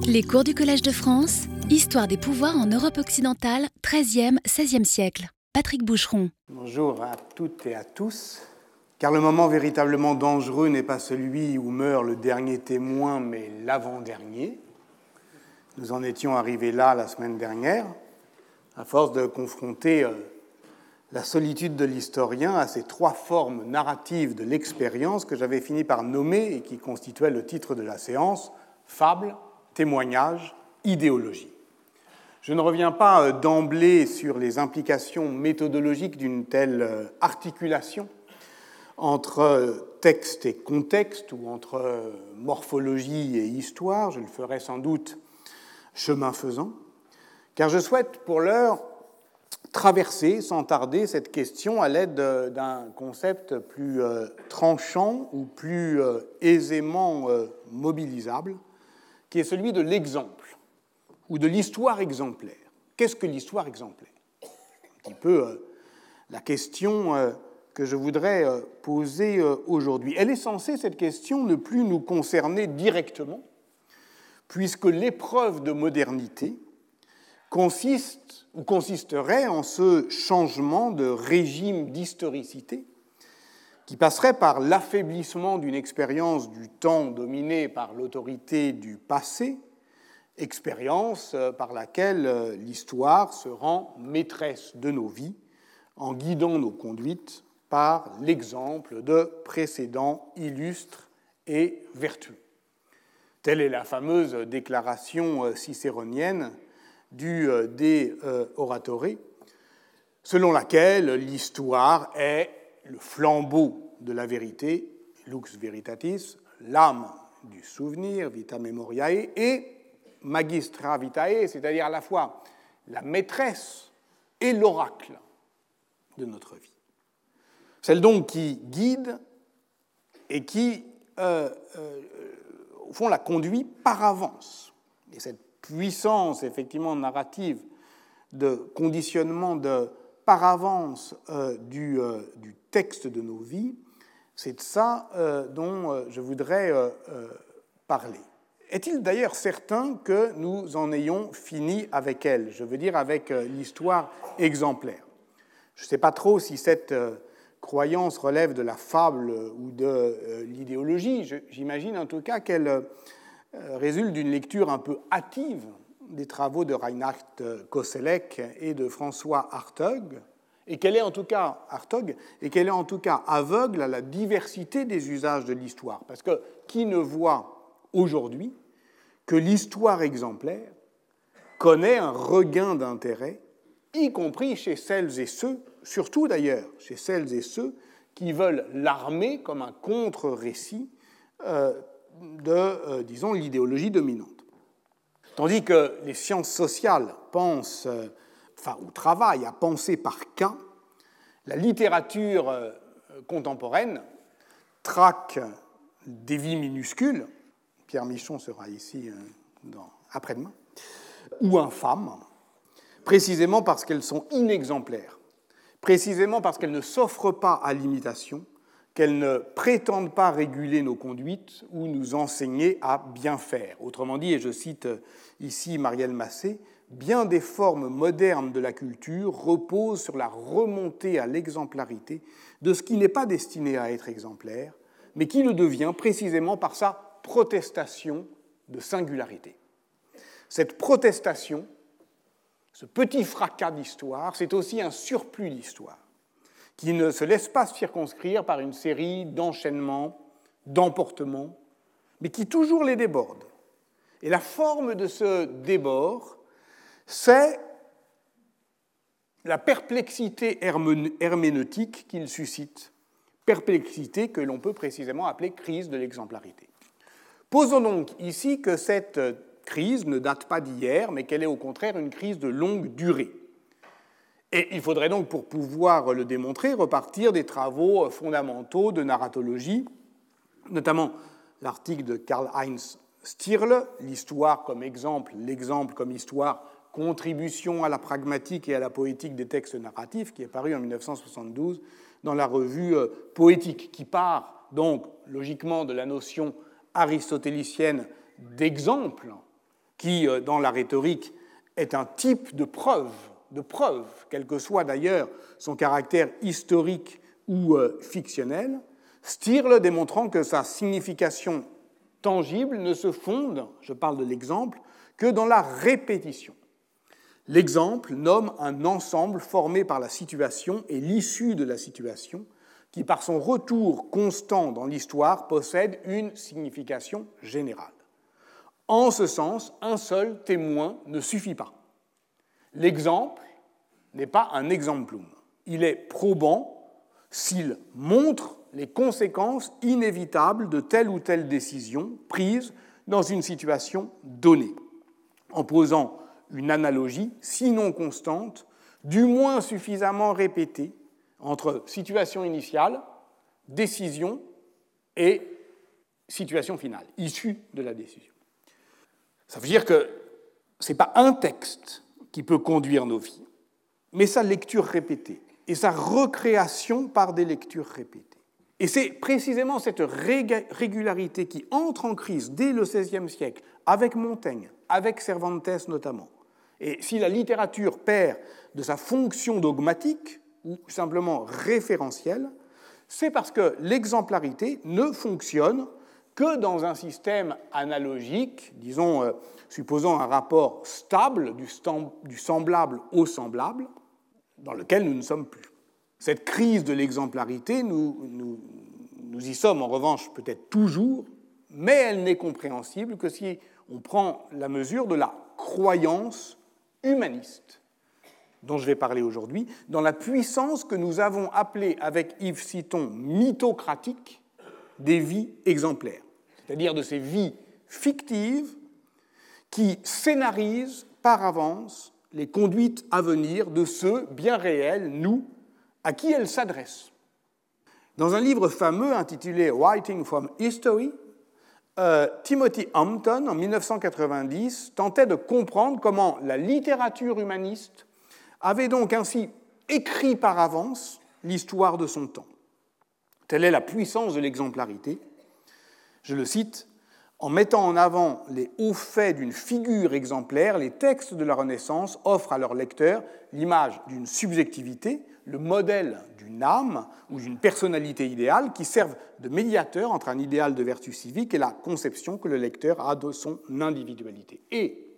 Les cours du Collège de France, Histoire des pouvoirs en Europe occidentale, 13e, 16e siècle. Patrick Boucheron. Bonjour à toutes et à tous. Car le moment véritablement dangereux n'est pas celui où meurt le dernier témoin, mais l'avant-dernier. Nous en étions arrivés là la semaine dernière, à force de confronter euh, la solitude de l'historien à ces trois formes narratives de l'expérience que j'avais fini par nommer et qui constituaient le titre de la séance, fable, témoignage, idéologie. Je ne reviens pas euh, d'emblée sur les implications méthodologiques d'une telle euh, articulation entre euh, texte et contexte ou entre morphologie et histoire, je le ferai sans doute chemin faisant, car je souhaite pour l'heure traverser sans tarder cette question à l'aide d'un concept plus tranchant ou plus aisément mobilisable, qui est celui de l'exemple ou de l'histoire exemplaire. Qu'est-ce que l'histoire exemplaire? Un petit peu euh, la question euh, que je voudrais euh, poser aujourd'hui. Elle est censée, cette question, ne plus nous concerner directement, puisque l'épreuve de modernité consiste ou consisterait en ce changement de régime d'historicité qui passerait par l'affaiblissement d'une expérience du temps dominée par l'autorité du passé, expérience euh, par laquelle euh, l'histoire se rend maîtresse de nos vies en guidant nos conduites par l'exemple de précédents illustres et vertueux. Telle est la fameuse déclaration euh, cicéronienne du De Oratore, selon laquelle l'histoire est le flambeau de la vérité, lux veritatis, l'âme du souvenir, vita memoriae, et magistra vitae, c'est-à-dire à la fois la maîtresse et l'oracle de notre vie. Celle donc qui guide et qui, euh, euh, au fond, la conduit par avance. Et cette puissance, effectivement, narrative de conditionnement de par avance euh, du, du, texte de nos vies, c'est de ça dont je voudrais parler. Est-il d'ailleurs certain que nous en ayons fini avec elle? Je veux dire avec euh, l'histoire exemplaire. Je ne sais pas trop si cette euh, croyance relève de la fable ou de euh, l'idéologie. J'imagine en tout cas qu'elle résulte d'une lecture un peu hâtive des travaux de Reinhard Koselleck et de François Hartog, et qu'elle est en tout cas Hartog, et qu'elle est en tout cas aveugle à la diversité des usages de l'histoire. Parce que qui ne voit aujourd'hui que l'histoire exemplaire connaît un regain d'intérêt, y compris chez celles et ceux, surtout d'ailleurs chez celles et ceux qui veulent l'armer comme un contre-récit euh, de, euh, disons, l'idéologie dominante. Tandis que les sciences sociales pensent, euh, enfin, ou travaillent à penser par cas, la littérature contemporaine traque des vies minuscules, Pierre Michon sera ici euh, après-demain, ou infâmes, précisément parce qu'elles sont inexemplaires, précisément parce qu'elles ne s'offrent pas à l'imitation, qu'elles ne prétendent pas réguler nos conduites ou nous enseigner à bien faire. Autrement dit, et je cite euh, ici Marielle Massé, bien des formes modernes de la culture reposent sur la remontée à l'exemplarité de ce qui n'est pas destiné à être exemplaire, mais qui le devient précisément par sa protestation de singularité. Cette protestation, ce petit fracas d'histoire, c'est aussi un surplus d'histoire qui ne se laisse pas circonscrire par une série d'enchaînements, d'emportements, mais qui toujours les déborde. Et la forme de ce débord, c'est la perplexité herméneutique qu'il suscite, perplexité que l'on peut précisément appeler crise de l'exemplarité. Posons donc ici que cette crise ne date pas d'hier, mais qu'elle est au contraire une crise de longue durée. Et il faudrait donc, pour pouvoir le démontrer, repartir des travaux fondamentaux de narratologie, notamment l'article de Karl-Heinz Stirle, L'histoire comme exemple, l'exemple comme histoire, contribution à la pragmatique et à la poétique des textes narratifs, qui est paru en 1972 dans la revue euh, Poétique, qui part donc logiquement de la notion aristotélicienne d'exemple qui, euh, dans la rhétorique, est un type de preuve, de preuve, quel que soit d'ailleurs son caractère historique ou euh, fictionnel, Stirle démontrant que sa signification tangible ne se fonde, je parle de l'exemple, que dans la répétition. L'exemple nomme un ensemble formé par la situation et l'issue de la situation, qui par son retour constant dans l'histoire possède une signification générale. En ce sens, un seul témoin ne suffit pas. L'exemple n'est pas un exemplum. Il est probant s'il montre les conséquences inévitables de telle ou telle décision prise dans une situation donnée, en posant une analogie, sinon constante, du moins suffisamment répétée, entre situation initiale, décision et situation finale, issue de la décision. Ça veut dire que ce n'est pas un texte qui peut conduire nos vies, mais sa lecture répétée et sa recréation par des lectures répétées. Et c'est précisément cette régularité qui entre en crise dès le XVIe siècle, avec Montaigne, avec Cervantes notamment. Et si la littérature perd de sa fonction dogmatique ou simplement référentielle, c'est parce que l'exemplarité ne fonctionne que dans un système analogique, disons, euh, supposant un rapport stable du, semblable au semblable, dans lequel nous ne sommes plus. Cette crise de l'exemplarité, nous, nous, y sommes en revanche peut-être toujours, mais elle n'est compréhensible que si on prend la mesure de la croyance humaniste dont je vais parler aujourd'hui, dans la puissance que nous avons appelée avec Yves Citon mythocratique des vies exemplaires, c'est-à-dire de ces vies fictives qui scénarisent par avance les conduites à venir de ceux bien réels, nous, à qui elle s'adresse. Dans un livre fameux intitulé Writing from History, euh, Timothy Hampton, en 1990, tentait de comprendre comment la littérature humaniste avait donc ainsi écrit par avance l'histoire de son temps. Telle est la puissance de l'exemplarité. Je le cite, en mettant en avant les hauts faits d'une figure exemplaire, les textes de la Renaissance offrent à leurs lecteurs l'image d'une subjectivité, le modèle d'une âme ou d'une personnalité idéale qui servent de médiateur entre un idéal de vertu civique et la conception que le lecteur a de son individualité. Et,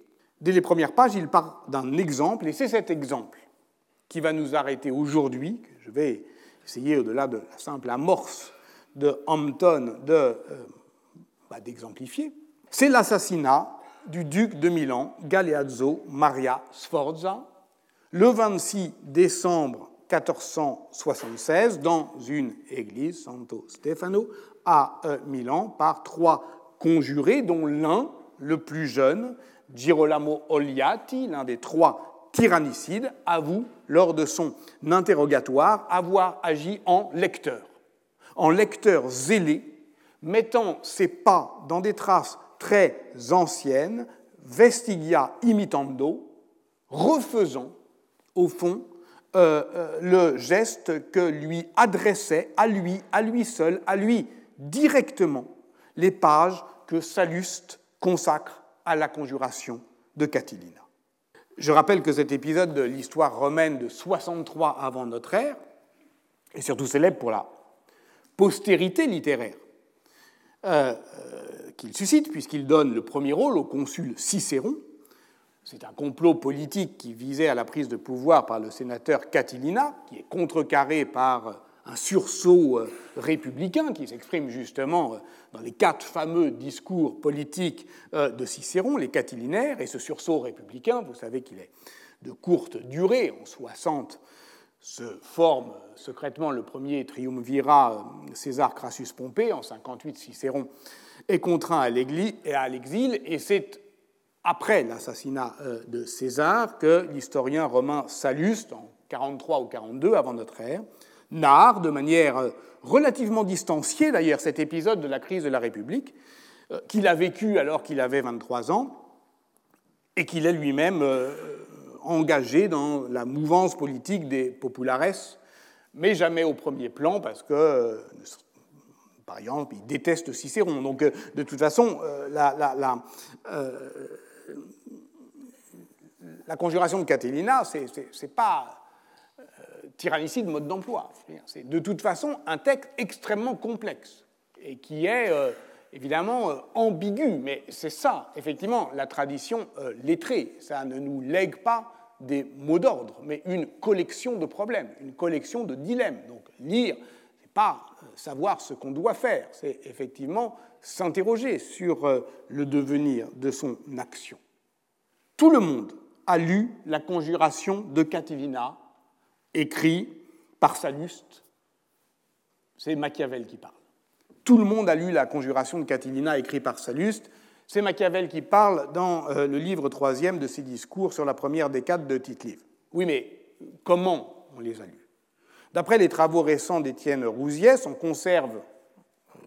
dès les premières pages, il part d'un exemple, et c'est cet exemple qui va nous arrêter aujourd'hui, je vais essayer, au-delà de la simple amorce de Hampton, de, euh, bah, d'exemplifier. C'est l'assassinat du duc de Milan, Galeazzo Maria Sforza, le 26 décembre 1476 dans une église, Santo Stefano, à euh, Milan, par trois conjurés, dont l'un, le plus jeune, Girolamo Oliati, l'un des trois tyrannicides, avoue lors de son interrogatoire avoir agi en lecteur, en lecteur zélé, mettant ses pas dans des traces très anciennes, vestigia imitando, refaisant au fond euh, euh, le geste que lui adressait à lui, à lui seul, à lui directement, les pages que Salluste consacre à la conjuration de Catilina. Je rappelle que cet épisode de l'histoire romaine de 63 avant notre ère est surtout célèbre pour la postérité littéraire euh, qu'il suscite, puisqu'il donne le premier rôle au consul Cicéron, c'est un complot politique qui visait à la prise de pouvoir par le sénateur Catilina, qui est contrecarré par un sursaut euh, républicain qui s'exprime justement euh, dans les quatre fameux discours politiques euh, de Cicéron, les catilinaires, et ce sursaut républicain, vous savez qu'il est de courte durée, en 60 se forme secrètement le premier triumvirat César Crassus Pompée, en 58 Cicéron est contraint à l'exil, et c'est après l'assassinat de César que l'historien romain Salluste, en 43 ou 42 avant notre ère, narre de manière euh, relativement distanciée d'ailleurs cet épisode de la crise de la République, euh, qu'il a vécu alors qu'il avait 23 ans et qu'il est lui-même engagé dans la mouvance politique des populares, mais jamais au premier plan parce que par exemple, il déteste Cicéron. Donc, de toute façon, la, la conjuration de Catilina, ce n'est pas euh, tyrannicide mode d'emploi. C'est de toute façon un texte extrêmement complexe et qui est euh, évidemment euh, ambigu, mais c'est ça, effectivement, la tradition lettrée. Ça ne nous lègue pas des mots d'ordre, mais une collection de problèmes, une collection de dilemmes. Donc lire, ce n'est pas savoir ce qu'on doit faire, c'est effectivement s'interroger sur le devenir de son action. Tout le monde a lu la conjuration de Catilina, écrit par Salluste. C'est Machiavel qui parle. Tout le monde a lu la conjuration de Catilina, écrit par Salluste. C'est Machiavel qui parle dans euh, le livre troisième de ses discours sur la première décade de tite Oui, mais comment on les a lus? D'après les travaux récents d'Étienne Rousiès, on conserve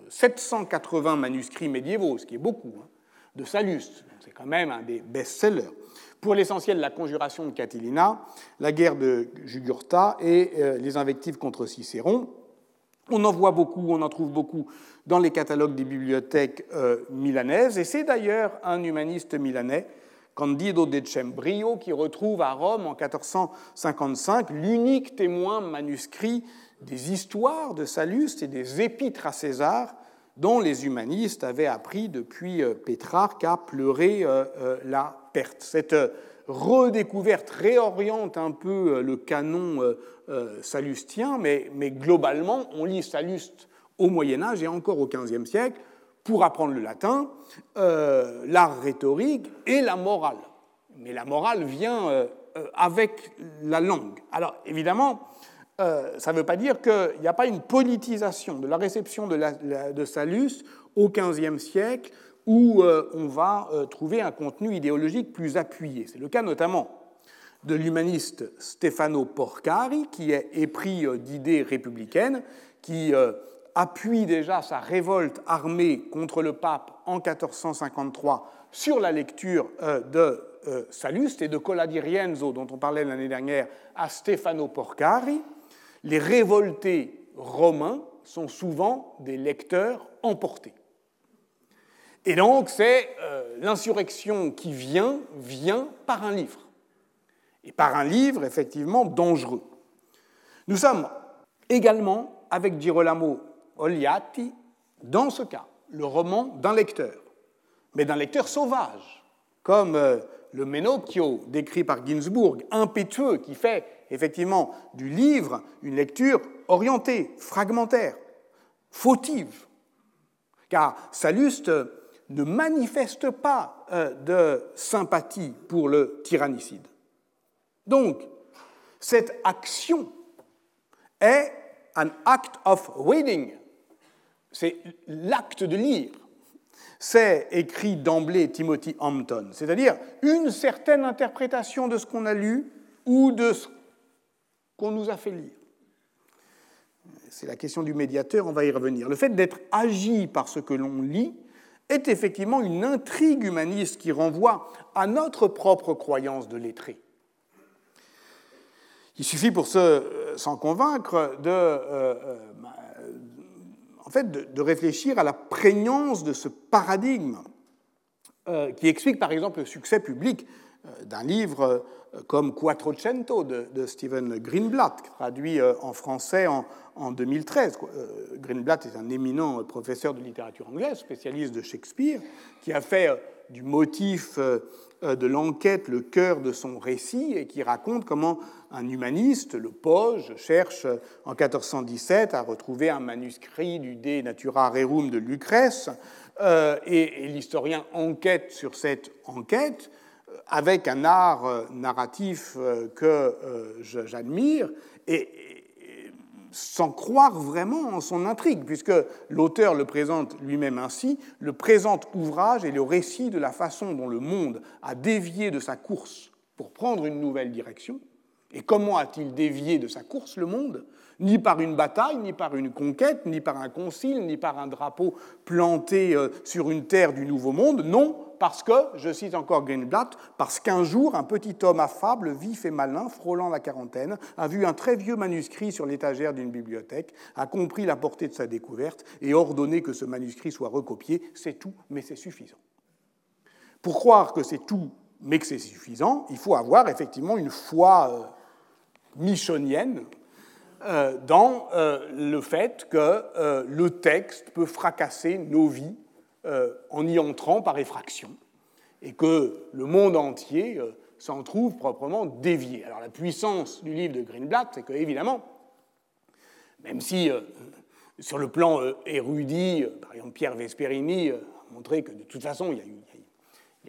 780 euh, manuscrits médiévaux, ce qui est beaucoup, hein, de Salluste. C'est quand même un des best-sellers pour l'essentiel la conjuration de Catilina, la guerre de Jugurtha et euh, les invectives contre Cicéron. On en voit beaucoup, on en trouve beaucoup dans les catalogues des bibliothèques euh, milanaises, et c'est d'ailleurs un humaniste milanais, Candido de Cembrio, qui retrouve à Rome en 1455 l'unique témoin manuscrit des histoires de Salluste et des épîtres à César, dont les humanistes avaient appris depuis euh, Pétrarque à pleurer la cette euh, redécouverte réoriente un peu euh, le canon euh, salustien, mais, globalement, on lit Salluste au Moyen Âge et encore au XVe siècle pour apprendre le latin, l'art rhétorique et la morale. Mais la morale vient avec la langue. Alors évidemment, ça ne veut pas dire qu'il n'y a pas une politisation de la réception de, la, de Sallust au XVe siècle où euh, on va euh, trouver un contenu idéologique plus appuyé. C'est le cas notamment de l'humaniste Stefano Porcari, qui est épris euh, d'idées républicaines, qui appuie déjà sa révolte armée contre le pape en 1453 sur la lecture de Salluste et de Cola di Rienzo, dont on parlait l'année dernière, à Stefano Porcari. Les révoltés romains sont souvent des lecteurs emportés. Et donc, c'est euh, l'insurrection qui vient, vient par un livre. Et par un livre, effectivement, dangereux. Nous sommes également, avec Girolamo Oliati, dans ce cas, le roman d'un lecteur, mais d'un lecteur sauvage, comme euh, le Menocchio décrit par Ginsburg, impétueux, qui fait effectivement du livre une lecture orientée, fragmentaire, fautive. Car Salluste ne manifeste pas euh, de sympathie pour le tyrannicide. Donc, cette action est un act of reading, c'est l'acte de lire. C'est écrit d'emblée Timothy Hampton, c'est-à-dire une certaine interprétation de ce qu'on a lu ou de ce qu'on nous a fait lire. C'est la question du médiateur, on va y revenir. Le fait d'être agi par ce que l'on lit est effectivement une intrigue humaniste qui renvoie à notre propre croyance de lettré. Il suffit pour s'en convaincre de, euh, euh, fait, de, réfléchir à la prégnance de ce paradigme euh, qui explique par exemple le succès public d'un livre comme Quattrocento de, Stephen Greenblatt, traduit en français en, en 2013. Euh, Greenblatt est un éminent professeur de littérature anglaise, spécialiste de Shakespeare, qui a fait euh, du motif euh, de l'enquête le cœur de son récit et qui raconte comment un humaniste, le Poge, cherche en 1417 à retrouver un manuscrit du De Natura Rerum de Lucrèce et, l'historien enquête sur cette enquête avec un art narratif que j'admire et, sans croire vraiment en son intrigue, puisque l'auteur le présente lui-même ainsi, le présent ouvrage est le récit de la façon dont le monde a dévié de sa course pour prendre une nouvelle direction. Et comment a-t-il dévié de sa course le monde? Ni par une bataille, ni par une conquête, ni par un concile, ni par un drapeau planté euh, sur une terre du Nouveau Monde. Non, parce que, je cite encore Greenblatt, parce qu'un jour, un petit homme affable, vif et malin, frôlant la quarantaine, a vu un très vieux manuscrit sur l'étagère d'une bibliothèque, a compris la portée de sa découverte et ordonné que ce manuscrit soit recopié. C'est tout, mais c'est suffisant. Pour croire que c'est tout, mais que c'est suffisant, il faut avoir effectivement une foi michonienne dans le fait que le texte peut fracasser nos vies en y entrant par effraction et que le monde entier s'en trouve proprement dévié. Alors la puissance du livre de Greenblatt, c'est que évidemment, même si euh, sur le plan euh, érudit, euh, par exemple Pierre Vesperini a montré que de toute façon il y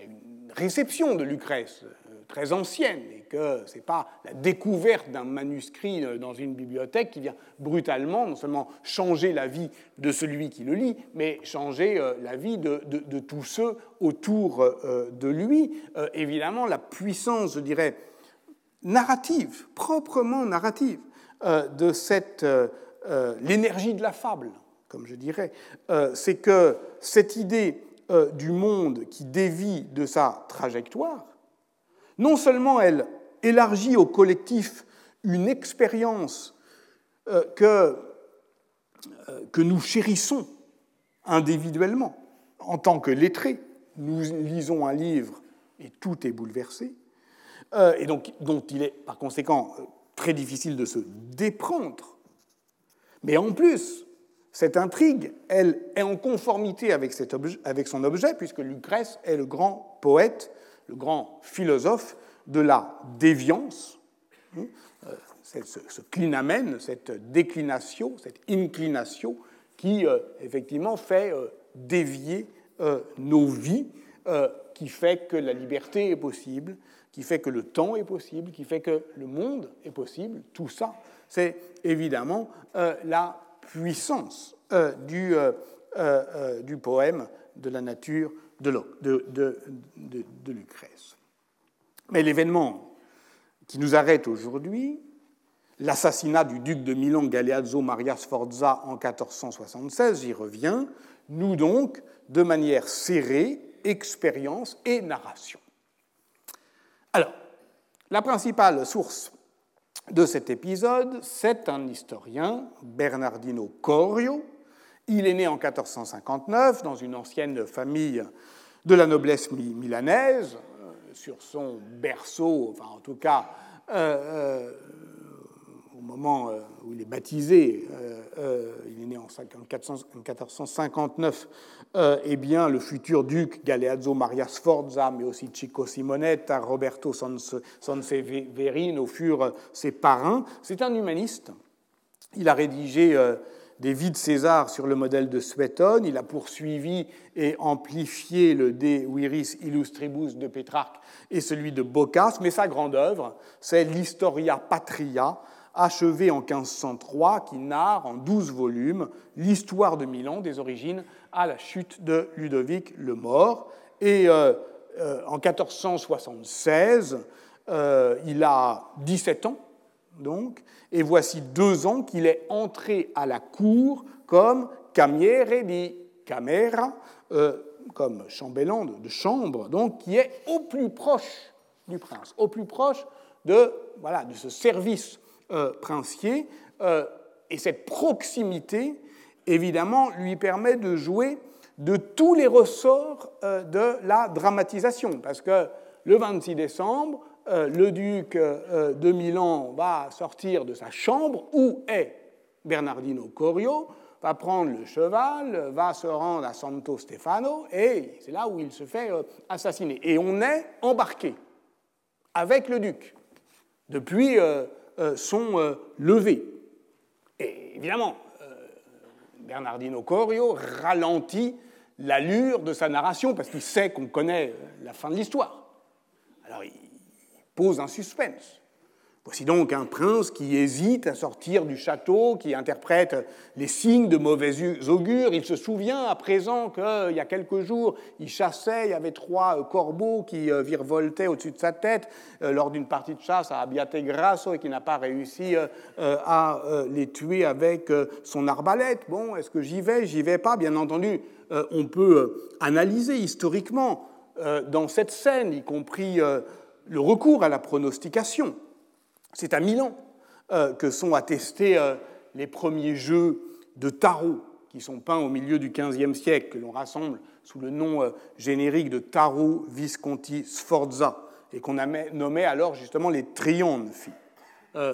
a, a une réception de Lucrèce très ancienne et que ce n'est pas la découverte d'un manuscrit euh, dans une bibliothèque qui vient brutalement non seulement changer la vie de celui qui le lit, mais changer euh, la vie de, tous ceux autour euh, de lui. Évidemment, la puissance, je dirais, narrative, proprement narrative, de cette l'énergie de la fable, comme je dirais, c'est que cette idée du monde qui dévie de sa trajectoire, non seulement elle élargit au collectif une expérience euh, que, euh, que nous chérissons individuellement en tant que lettrés. Nous lisons un livre et tout est bouleversé, euh, et donc dont il est par conséquent très difficile de se déprendre. Mais en plus, cette intrigue, elle est en conformité avec son objet, puisque Lucrèce est le grand poète le grand philosophe de la déviance, hein, euh, ce, ce clinamen, cette déclination, cette inclination qui euh, effectivement fait euh, dévier nos vies, qui fait que la liberté est possible, qui fait que le temps est possible, qui fait que le monde est possible. Tout ça, c'est évidemment la puissance du poème de la nature de, Lucrèce. Mais l'événement qui nous arrête aujourd'hui, l'assassinat du duc de Milan Galeazzo Maria Sforza en 1476, j'y reviens, nous donc de manière serrée expérience et narration. Alors, la principale source de cet épisode, c'est un historien, Bernardino Corio, il est né en 1459 dans une ancienne famille de la noblesse milanaise, euh, sur son berceau, enfin en tout cas euh, euh, au moment où il est baptisé, il est né en 1459, eh bien, le futur duc Galeazzo Maria Sforza, mais aussi Chico Simonetta, Roberto Sanseverino furent ses parrains. C'est un humaniste. Il a rédigé de César sur le modèle de Suétone. Il a poursuivi et amplifié le De Viris Illustribus de Pétrarque et celui de Boccace, mais sa grande œuvre, c'est l'Historia Patria, achevée en 1503, qui narre en douze volumes l'histoire de Milan des origines à la chute de Ludovic le Mort. Et euh, euh, en 1476, euh, il a 17 ans, donc, et voici deux ans qu'il est entré à la cour comme camere di camera, euh, comme chambellan de, chambre, donc qui est au plus proche du prince, au plus proche de, voilà, de ce service euh, princier. Euh, et cette proximité, évidemment, lui permet de jouer de tous les ressorts de la dramatisation, parce que le 26 décembre, euh, le duc euh, de Milan va sortir de sa chambre où est Bernardino Corio, va prendre le cheval, va se rendre à Santo Stefano et c'est là où il se fait euh, assassiner. Et on est embarqué avec le duc depuis son lever. Et évidemment, Bernardino Corio ralentit l'allure de sa narration parce qu'il sait qu'on connaît la fin de l'histoire. Alors il pose un suspense. Voici donc un prince qui hésite à sortir du château, qui interprète les signes de mauvais augure. Il se souvient à présent qu'il y a quelques jours, il chassait, il y avait trois euh, corbeaux qui euh, virevoltaient au-dessus de sa tête euh, lors d'une partie de chasse à Abbiate Grasso et qui n'a pas réussi à les tuer avec son arbalète. Bon, est-ce que j'y vais? J'y vais pas. Bien entendu, on peut analyser historiquement dans cette scène, y compris le recours à la pronostication. C'est à Milan euh, que sont attestés euh, les premiers jeux de tarot qui sont peints au milieu du XVe siècle, que l'on rassemble sous le nom euh, générique de Taro Visconti Sforza, et qu'on nommé alors justement les trionfi.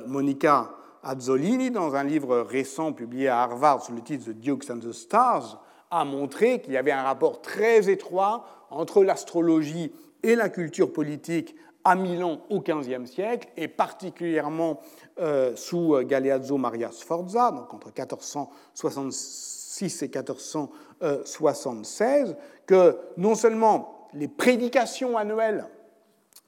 Monica Azzolini, dans un livre récent publié à Harvard sous le titre The Dukes and the Stars, a montré qu'il y avait un rapport très étroit entre l'astrologie et la culture politique à Milan au XVe siècle, et particulièrement euh, sous Galeazzo Maria Sforza, donc entre 1466 et 1476, que non seulement les prédications annuelles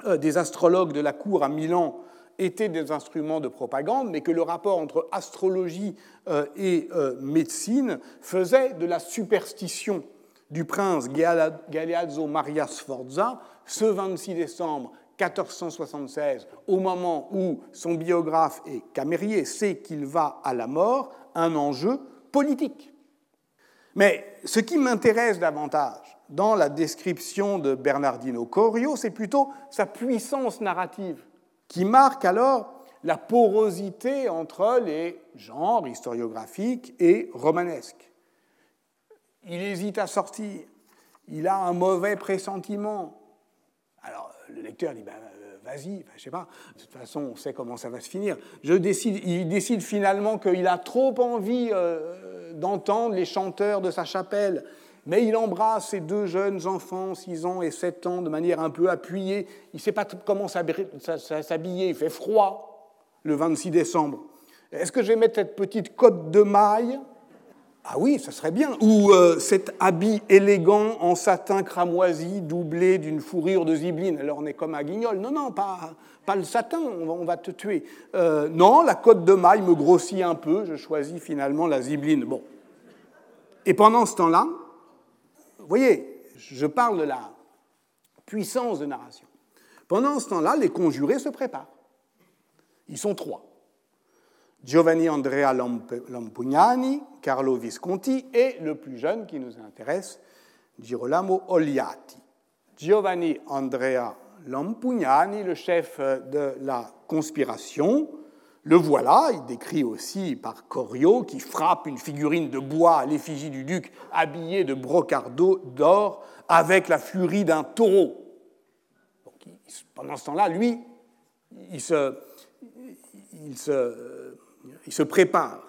euh, des astrologues de la cour à Milan étaient des instruments de propagande, mais que le rapport entre astrologie euh, et euh, médecine faisait de la superstition du prince Galeazzo Maria Sforza ce 26 décembre 1476, au moment où son biographe et camérier sait qu'il va à la mort, un enjeu politique. Mais ce qui m'intéresse davantage, dans la description de Bernardino Corio, c'est plutôt sa puissance narrative, qui marque alors la porosité entre les genres historiographiques et romanesques. Il hésite à sortir, il a un mauvais pressentiment. Alors le lecteur dit ben, euh, vas-y, je sais pas, de toute façon on sait comment ça va se finir. Je décide, il décide finalement qu'il a trop envie euh, d'entendre les chanteurs de sa chapelle mais il embrasse ses deux jeunes enfants, 6 ans et 7 ans, de manière un peu appuyée. Il ne sait pas comment s'habiller, il fait froid le 26 décembre. Est-ce que je vais mettre cette petite cotte de maille Ah oui, ça serait bien. Ou euh, cet habit élégant en satin cramoisi doublé d'une fourrure de zibeline. Alors on est comme à Guignol. Non, non, pas, le satin, on va, te tuer. Euh, non, la cotte de maille me grossit un peu, je choisis finalement la zibeline. Bon. Et pendant ce temps-là, vous voyez, je parle de la puissance de narration. Pendant ce temps-là, les conjurés se préparent. Ils sont trois. Giovanni Andrea Lampugnani, Carlo Visconti et le plus jeune qui nous intéresse, Girolamo Oliati. Giovanni Andrea Lampugnani, le chef de la conspiration, le voilà, il décrit aussi par Corio, qui frappe une figurine de bois à l'effigie du duc habillé de brocardeau d'or avec la furie d'un taureau. pendant ce temps-là, lui, il il se, il se prépare.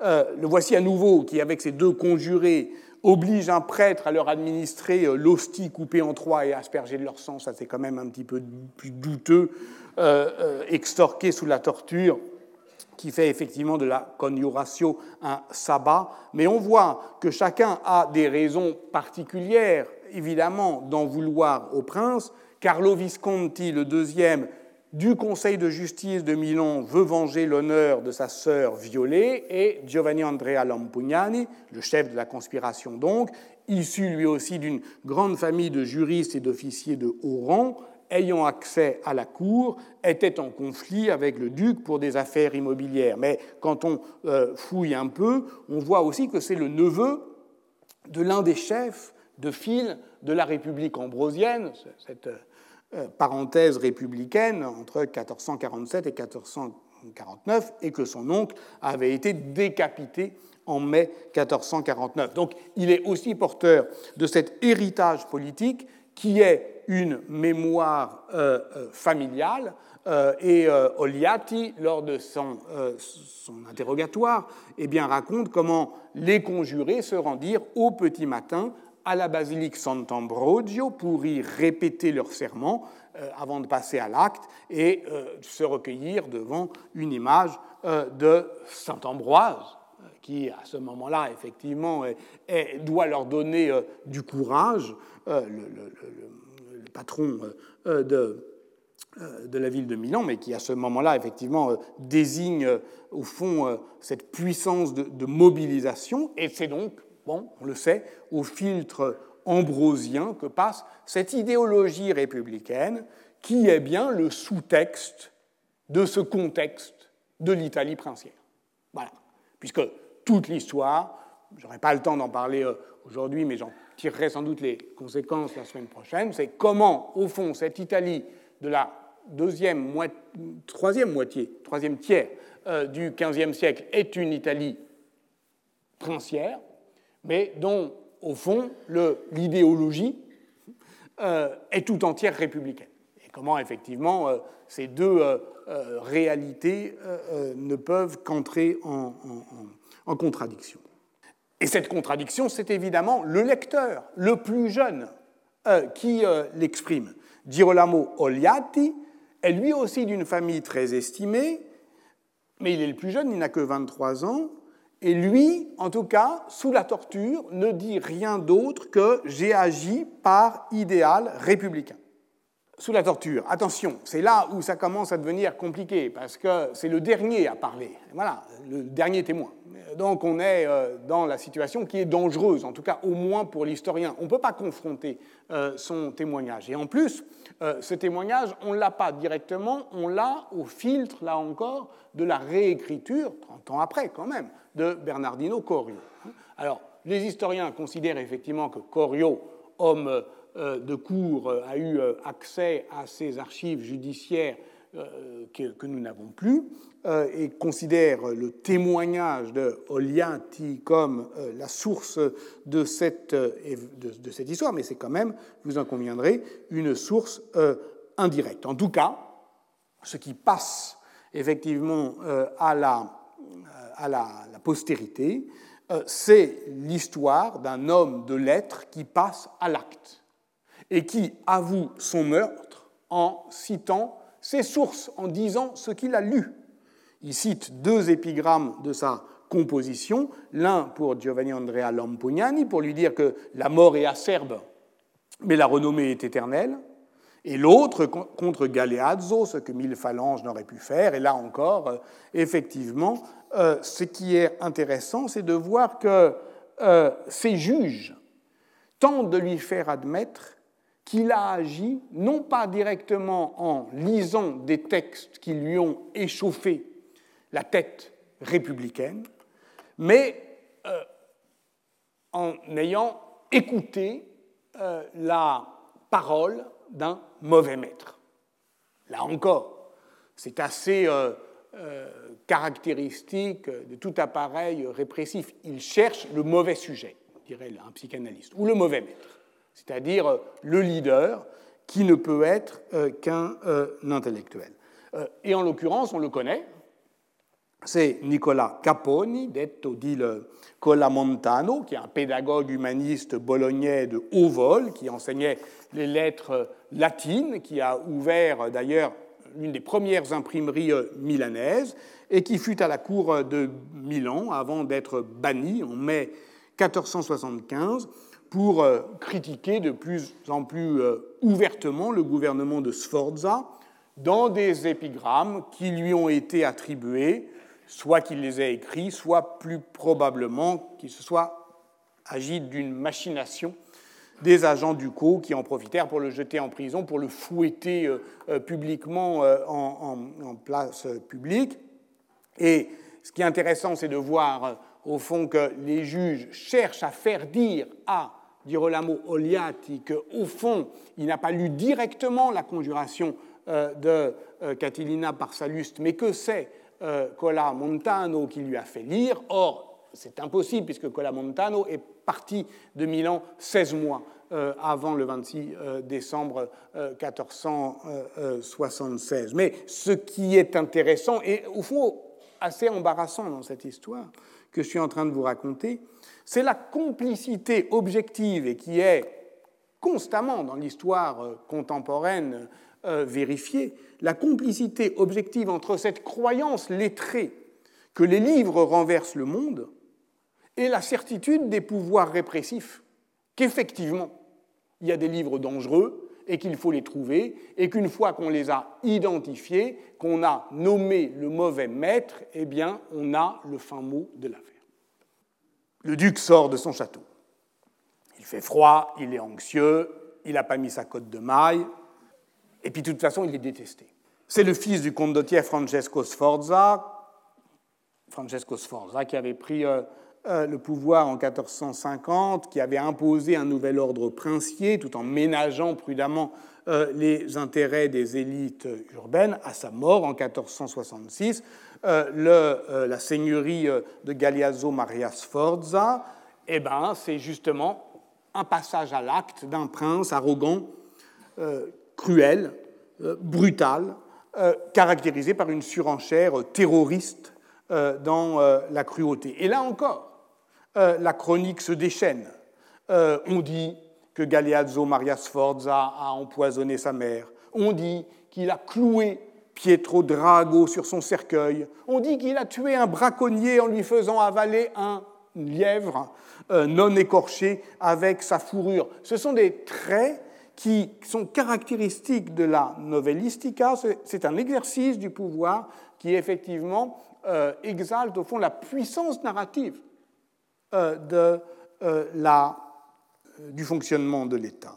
Euh, le voici à nouveau qui, avec ses deux conjurés, oblige un prêtre à leur administrer euh, l'hostie coupée en trois et aspergée de leur sang. Ça, c'est quand même un petit peu plus douteux, euh, extorqué sous la torture qui fait effectivement de la conjuratio un sabbat, mais on voit que chacun a des raisons particulières, évidemment, d'en vouloir au prince. Carlo Visconti, le deuxième du Conseil de justice de Milan, veut venger l'honneur de sa sœur violée, et Giovanni Andrea Lampugnani, le chef de la conspiration donc, issu lui aussi d'une grande famille de juristes et d'officiers de haut rang, ayant accès à la cour, était en conflit avec le duc pour des affaires immobilières. Mais quand on euh, fouille un peu, on voit aussi que c'est le neveu de l'un des chefs de file de la République ambrosienne, cette euh, parenthèse républicaine entre 1447 et 1449, et que son oncle avait été décapité en mai 1449. Donc il est aussi porteur de cet héritage politique qui est une mémoire euh, euh, familiale. Euh, et Oliati, lors de son, interrogatoire, eh raconte comment les conjurés se rendirent au petit matin à la basilique Sant'Ambrogio pour y répéter leur serment avant de passer à l'acte et se recueillir devant une image de Saint Ambroise, qui à ce moment-là, effectivement, doit leur donner du courage. le, patron euh, euh, de, euh, de la ville de Milan, mais qui à ce moment-là, effectivement, désigne au fond cette puissance de, mobilisation. Et c'est donc, bon, on le sait, au filtre ambrosien que passe cette idéologie républicaine qui est bien le sous-texte de ce contexte de l'Italie princière. Voilà. Puisque toute l'histoire, je n'aurai pas le temps d'en parler aujourd'hui, mais j'en tirerai sans doute les conséquences la semaine prochaine, c'est comment, au fond, cette Italie de la deuxième, troisième moitié, troisième tiers euh, du XVe siècle est une Italie princière, mais dont au fond, l'idéologie est tout entière républicaine. Et comment, effectivement, ces deux réalités ne peuvent qu'entrer en contradiction. Et cette contradiction, c'est évidemment le lecteur, le plus jeune, euh, qui euh, l'exprime. Girolamo Oliati est lui aussi d'une famille très estimée, mais il est le plus jeune, il n'a que 23 ans, et lui, en tout cas, sous la torture, ne dit rien d'autre que j'ai agi par idéal républicain sous la torture. Attention, c'est là où ça commence à devenir compliqué, parce que c'est le dernier à parler. Voilà, le dernier témoin. Donc on est euh, dans la situation qui est dangereuse, en tout cas au moins pour l'historien. On ne peut pas confronter euh, son témoignage. Et en plus, euh, ce témoignage, on ne l'a pas directement, on l'a au filtre, là encore, de la réécriture, 30 ans après quand même, de Bernardino Corio. Alors, les historiens considèrent effectivement que Corio, homme euh, de cour euh, a eu euh, accès à ces archives judiciaires que, nous n'avons plus et considère le témoignage de Oliati comme la source de cette, de, cette histoire, mais c'est quand même, vous en conviendrez, une source indirecte. En tout cas, ce qui passe effectivement à la, à la, postérité, c'est l'histoire d'un homme de lettres qui passe à l'acte et qui avoue son meurtre en citant ses sources, en disant ce qu'il a lu. Il cite deux épigrammes de sa composition, l'un pour Giovanni Andrea Lampugnani, pour lui dire que la mort est acerbe, mais la renommée est éternelle, et l'autre contre Galeazzo, ce que mille phalanges n'auraient pu faire. Et là encore, euh, effectivement, euh, ce qui est intéressant, c'est de voir que euh, ces juges tentent de lui faire admettre qu'il a agi non pas directement en lisant des textes qui lui ont échauffé la tête républicaine, mais euh, en ayant écouté euh, la parole d'un mauvais maître. Là encore, c'est assez euh, caractéristique de tout appareil répressif. Il cherche le mauvais sujet, dirait un psychanalyste, ou le mauvais maître c'est-à-dire euh, le leader qui ne peut être euh, qu'un intellectuel. Et en l'occurrence, on le connaît, c'est Nicola Caponi, detto dit Colamontano, qui est un pédagogue humaniste bolognais de haut vol, qui enseignait les lettres latines, qui a ouvert d'ailleurs l'une des premières imprimeries milanaises, et qui fut à la cour de Milan avant d'être banni en mai 1475 pour euh, critiquer de plus en plus euh, ouvertement le gouvernement de Sforza dans des épigrammes qui lui ont été attribués, soit qu'il les ait écrits, soit plus probablement qu'il se soit agi d'une machination des agents du co qui en profitèrent pour le jeter en prison, pour le fouetter euh, publiquement en, en, place publique. Et ce qui est intéressant, c'est de voir au fond que les juges cherchent à faire dire à Girolamo Oliati qu'au fond, il n'a pas lu directement la conjuration euh, de euh, Catilina par Salluste, mais que c'est euh, Cola Montano qui lui a fait lire. Or, c'est impossible puisque Cola Montano est parti de Milan 16 mois avant le 26 décembre 1476. Mais ce qui est intéressant et au fond assez embarrassant dans cette histoire que je suis en train de vous raconter, c'est la complicité objective et qui est constamment dans l'histoire euh, contemporaine euh, vérifiée, la complicité objective entre cette croyance lettrée que les livres renversent le monde et la certitude des pouvoirs répressifs qu'effectivement, il y a des livres dangereux et qu'il faut les trouver, et qu'une fois qu'on les a identifiés, qu'on a nommé le mauvais maître, eh bien, on a le fin mot de l'affaire. Le duc sort de son château. Il fait froid, il est anxieux, il n'a pas mis sa cotte de maille, et puis de toute façon, il est détesté. C'est le fils du condottiere Francesco Sforza, Francesco Sforza qui avait pris euh, euh, le pouvoir en 1450, qui avait imposé un nouvel ordre princier tout en ménageant prudemment euh, les intérêts des élites urbaines. À sa mort en 1466, euh, la seigneurie de Galeazzo Maria Sforza, eh ben, c'est justement un passage à l'acte d'un prince arrogant, cruel, brutal, caractérisé par une surenchère terroriste dans la cruauté. Et là encore, la chronique se déchaîne. on dit que Galeazzo Maria Sforza a empoisonné sa mère. On dit qu'il a cloué Pietro Drago sur son cercueil. On dit qu'il a tué un braconnier en lui faisant avaler un lièvre euh, non écorché avec sa fourrure. Ce sont des traits qui sont caractéristiques de la novellistica. C'est un exercice du pouvoir qui effectivement euh, exalte au fond la puissance narrative euh, de la euh, du fonctionnement de l'État.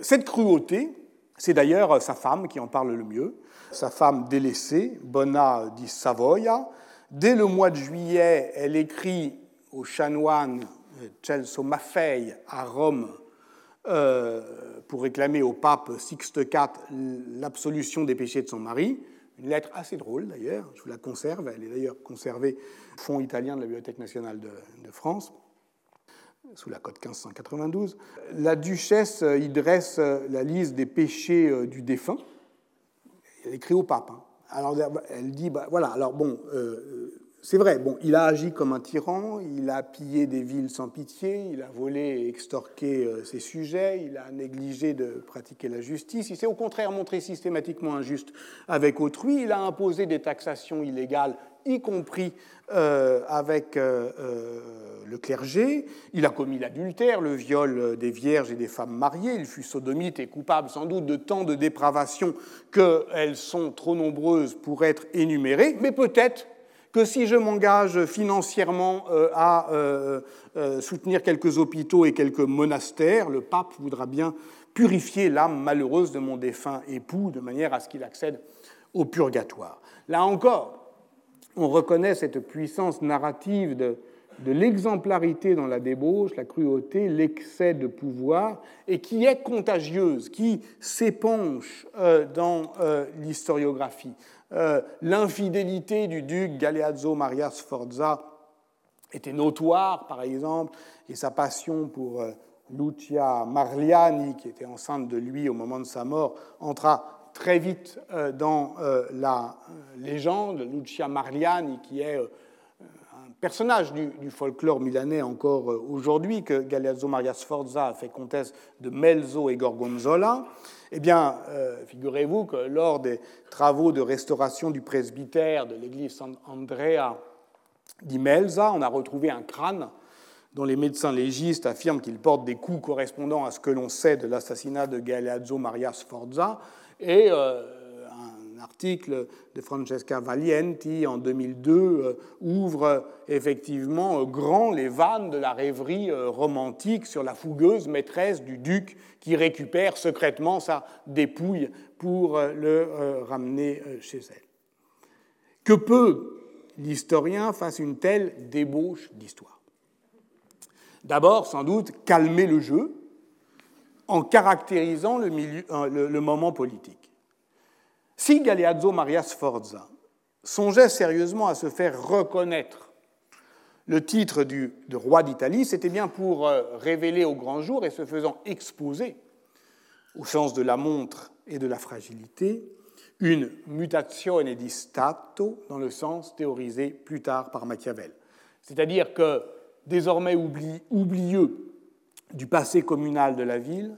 Cette cruauté, c'est d'ailleurs sa femme qui en parle le mieux, sa femme délaissée, Bona di Savoia. Dès le mois de juillet, elle écrit au chanoine Celso Maffei à Rome pour réclamer au pape Sixte IV l'absolution des péchés de son mari. Une lettre assez drôle d'ailleurs, je vous la conserve, elle est d'ailleurs conservée au Fonds italien de la Bibliothèque nationale de France sous la cote 1592. La duchesse y dresse la liste des péchés euh, du défunt. Elle écrit au pape. Hein. Alors elle dit, bah, voilà, alors bon, euh, c'est vrai, bon, il a agi comme un tyran, il a pillé des villes sans pitié, il a volé et extorqué euh, ses sujets, il a négligé de pratiquer la justice, il s'est au contraire montré systématiquement injuste avec autrui, il a imposé des taxations illégales y compris euh, avec euh, le clergé. Il a commis l'adultère, le viol des vierges et des femmes mariées. Il fut sodomite et coupable sans doute de tant de dépravations qu'elles sont trop nombreuses pour être énumérées. Mais peut-être que si je m'engage financièrement à soutenir quelques hôpitaux et quelques monastères, le pape voudra bien purifier l'âme malheureuse de mon défunt époux de manière à ce qu'il accède au purgatoire. Là encore, on reconnaît cette puissance narrative de, l'exemplarité dans la débauche, la cruauté, l'excès de pouvoir, et qui est contagieuse, qui s'épanche euh, dans euh, l'historiographie. Euh, l'infidélité du duc Galeazzo Maria Sforza était notoire, par exemple, et sa passion pour Lucia Marliani, qui était enceinte de lui au moment de sa mort, entra très vite euh, dans euh, la euh, légende, Lucia Marliani, qui est un personnage du, folklore milanais encore aujourd'hui, que Galeazzo Maria Sforza a fait comtesse de Melzo et Gorgonzola. Eh bien, figurez-vous que lors des travaux de restauration du presbytère de l'église San Andrea di Melza, on a retrouvé un crâne dont les médecins légistes affirment qu'il porte des coups correspondant à ce que l'on sait de l'assassinat de Galeazzo Maria Sforza. Euh, article de Francesca Valienti en 2002 euh, ouvre effectivement euh, grand les vannes de la rêverie romantique sur la fougueuse maîtresse du duc qui récupère secrètement sa dépouille pour le ramener chez elle. Que peut l'historien face une telle débauche d'histoire? D'abord, sans doute, calmer le jeu, en caractérisant le, moment politique. Si Galeazzo Maria Sforza songeait sérieusement à se faire reconnaître le titre de roi d'Italie, c'était bien pour euh, révéler au grand jour et se faisant exposer, au sens de la montre et de la fragilité, une mutazione di stato dans le sens théorisé plus tard par Machiavel. C'est-à-dire que, désormais oublieux du passé communal de la ville,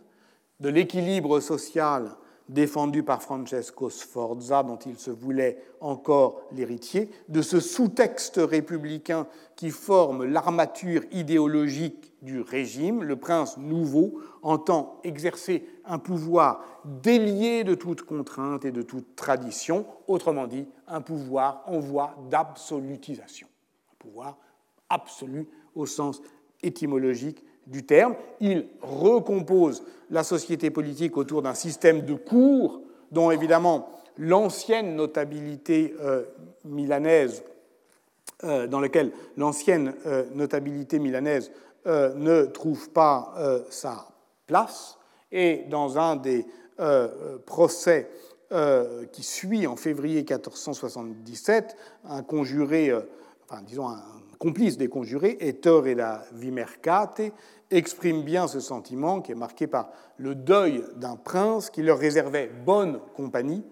de l'équilibre social défendu par Francesco Sforza, dont il se voulait encore l'héritier, de ce sous-texte républicain qui forme l'armature idéologique du régime, le prince nouveau entend exercer un pouvoir délié de toute contrainte et de toute tradition, autrement dit, un pouvoir en voie d'absolutisation, un pouvoir absolu au sens étymologique du terme. Il recompose la société politique autour d'un système de cours dont évidemment l'ancienne notabilité euh, milanaise, euh, dans lequel l'ancienne euh, notabilité milanaise ne trouve pas sa place, et dans un des procès qui suit en février 1477, un conjuré, enfin disons un complice des conjurés, Ettore et la Vimercate, exprime bien ce sentiment qui est marqué par le deuil d'un prince qui leur réservait bonne compagnie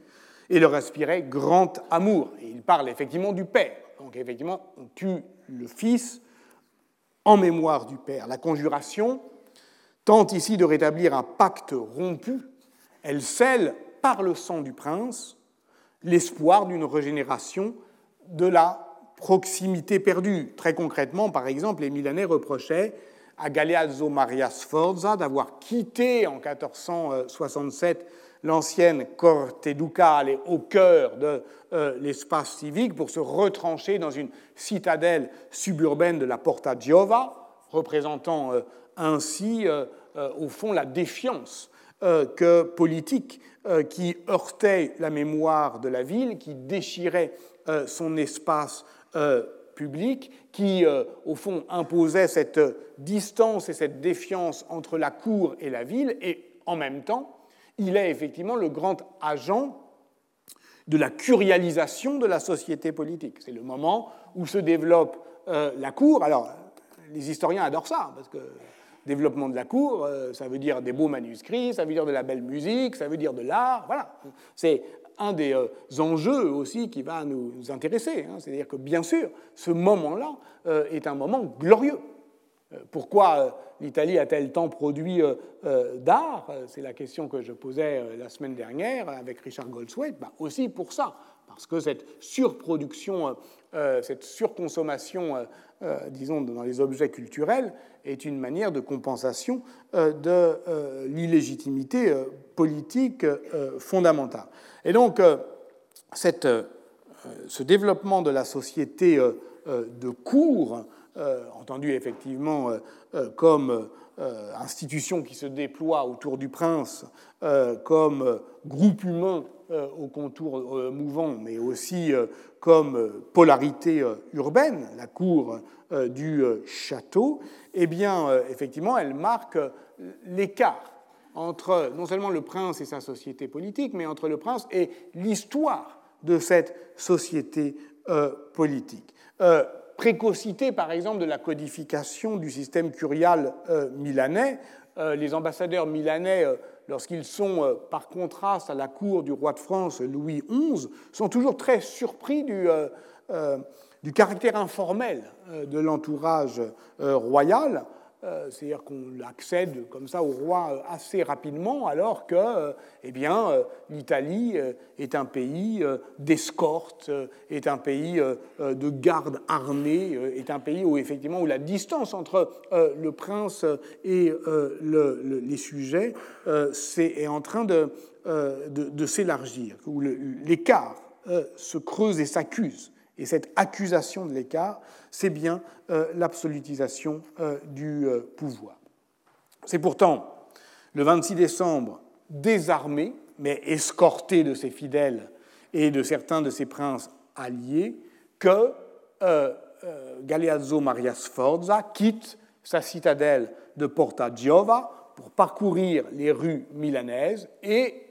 et leur aspirait grand amour. Et il parle effectivement du père. Donc effectivement, on tue le fils en mémoire du père. La conjuration tente ici de rétablir un pacte rompu. Elle scelle par le sang du prince l'espoir d'une régénération de la proximité perdue. Très concrètement, par exemple, les Milanais reprochaient à Galeazzo Maria Sforza d'avoir quitté en 1467 l'ancienne Corte Ducale au cœur de euh, l'espace civique pour se retrancher dans une citadelle suburbaine de la Porta Giova, représentant euh, ainsi, euh, au fond, la défiance que politique qui heurtait la mémoire de la ville, qui déchirait son espace public, qui, au fond, imposait cette distance et cette défiance entre la cour et la ville, et en même temps, il est effectivement le grand agent de la curialisation de la société politique. C'est le moment où se développe euh, la cour. Alors, les historiens adorent ça, parce que développement de la cour, euh, ça veut dire des beaux manuscrits, ça veut dire de la belle musique, ça veut dire de l'art. Voilà. C'est un des euh, enjeux aussi qui va nous, intéresser. Hein. C'est-à-dire que, bien sûr, ce moment-là est un moment glorieux. Pourquoi euh, l'Italie a-t-elle tant produit euh, euh, d'art? C'est la question que je posais la semaine dernière avec Richard Goldswaite. Bah, aussi pour ça, parce que cette surproduction, cette surconsommation, disons, dans les objets culturels est une manière de compensation de l'illégitimité politique fondamentale. Et donc, ce développement de la société de cours euh, entendu effectivement euh, euh, comme institution qui se déploie autour du prince, comme groupe humain aux contours mouvants, mais aussi comme polarité urbaine, la cour du château, eh bien, effectivement, elle marque l'écart entre non seulement le prince et sa société politique, mais entre le prince et l'histoire de cette société politique précocité, par exemple, de la codification du système curial euh, milanais. Euh, les ambassadeurs milanais, euh, lorsqu'ils sont par contraste à la cour du roi de France Louis XI, sont toujours très surpris du, du caractère informel de l'entourage royal. Euh, c'est-à-dire qu'on accède comme ça au roi euh, assez rapidement, alors que euh, eh bien, l'Italie est un pays d'escorte, est un pays de garde armée, est un pays où effectivement où la distance entre le prince et les sujets est en train de, de, de s'élargir, où l'écart se creuse et s'accuse. Et cette accusation de l'écart, c'est bien euh, l'absolutisation euh, du euh, pouvoir. C'est pourtant le 26 décembre, désarmé, mais escorté de ses fidèles et de certains de ses princes alliés, que Galeazzo Maria Sforza quitte sa citadelle de Porta Giova pour parcourir les rues milanaises et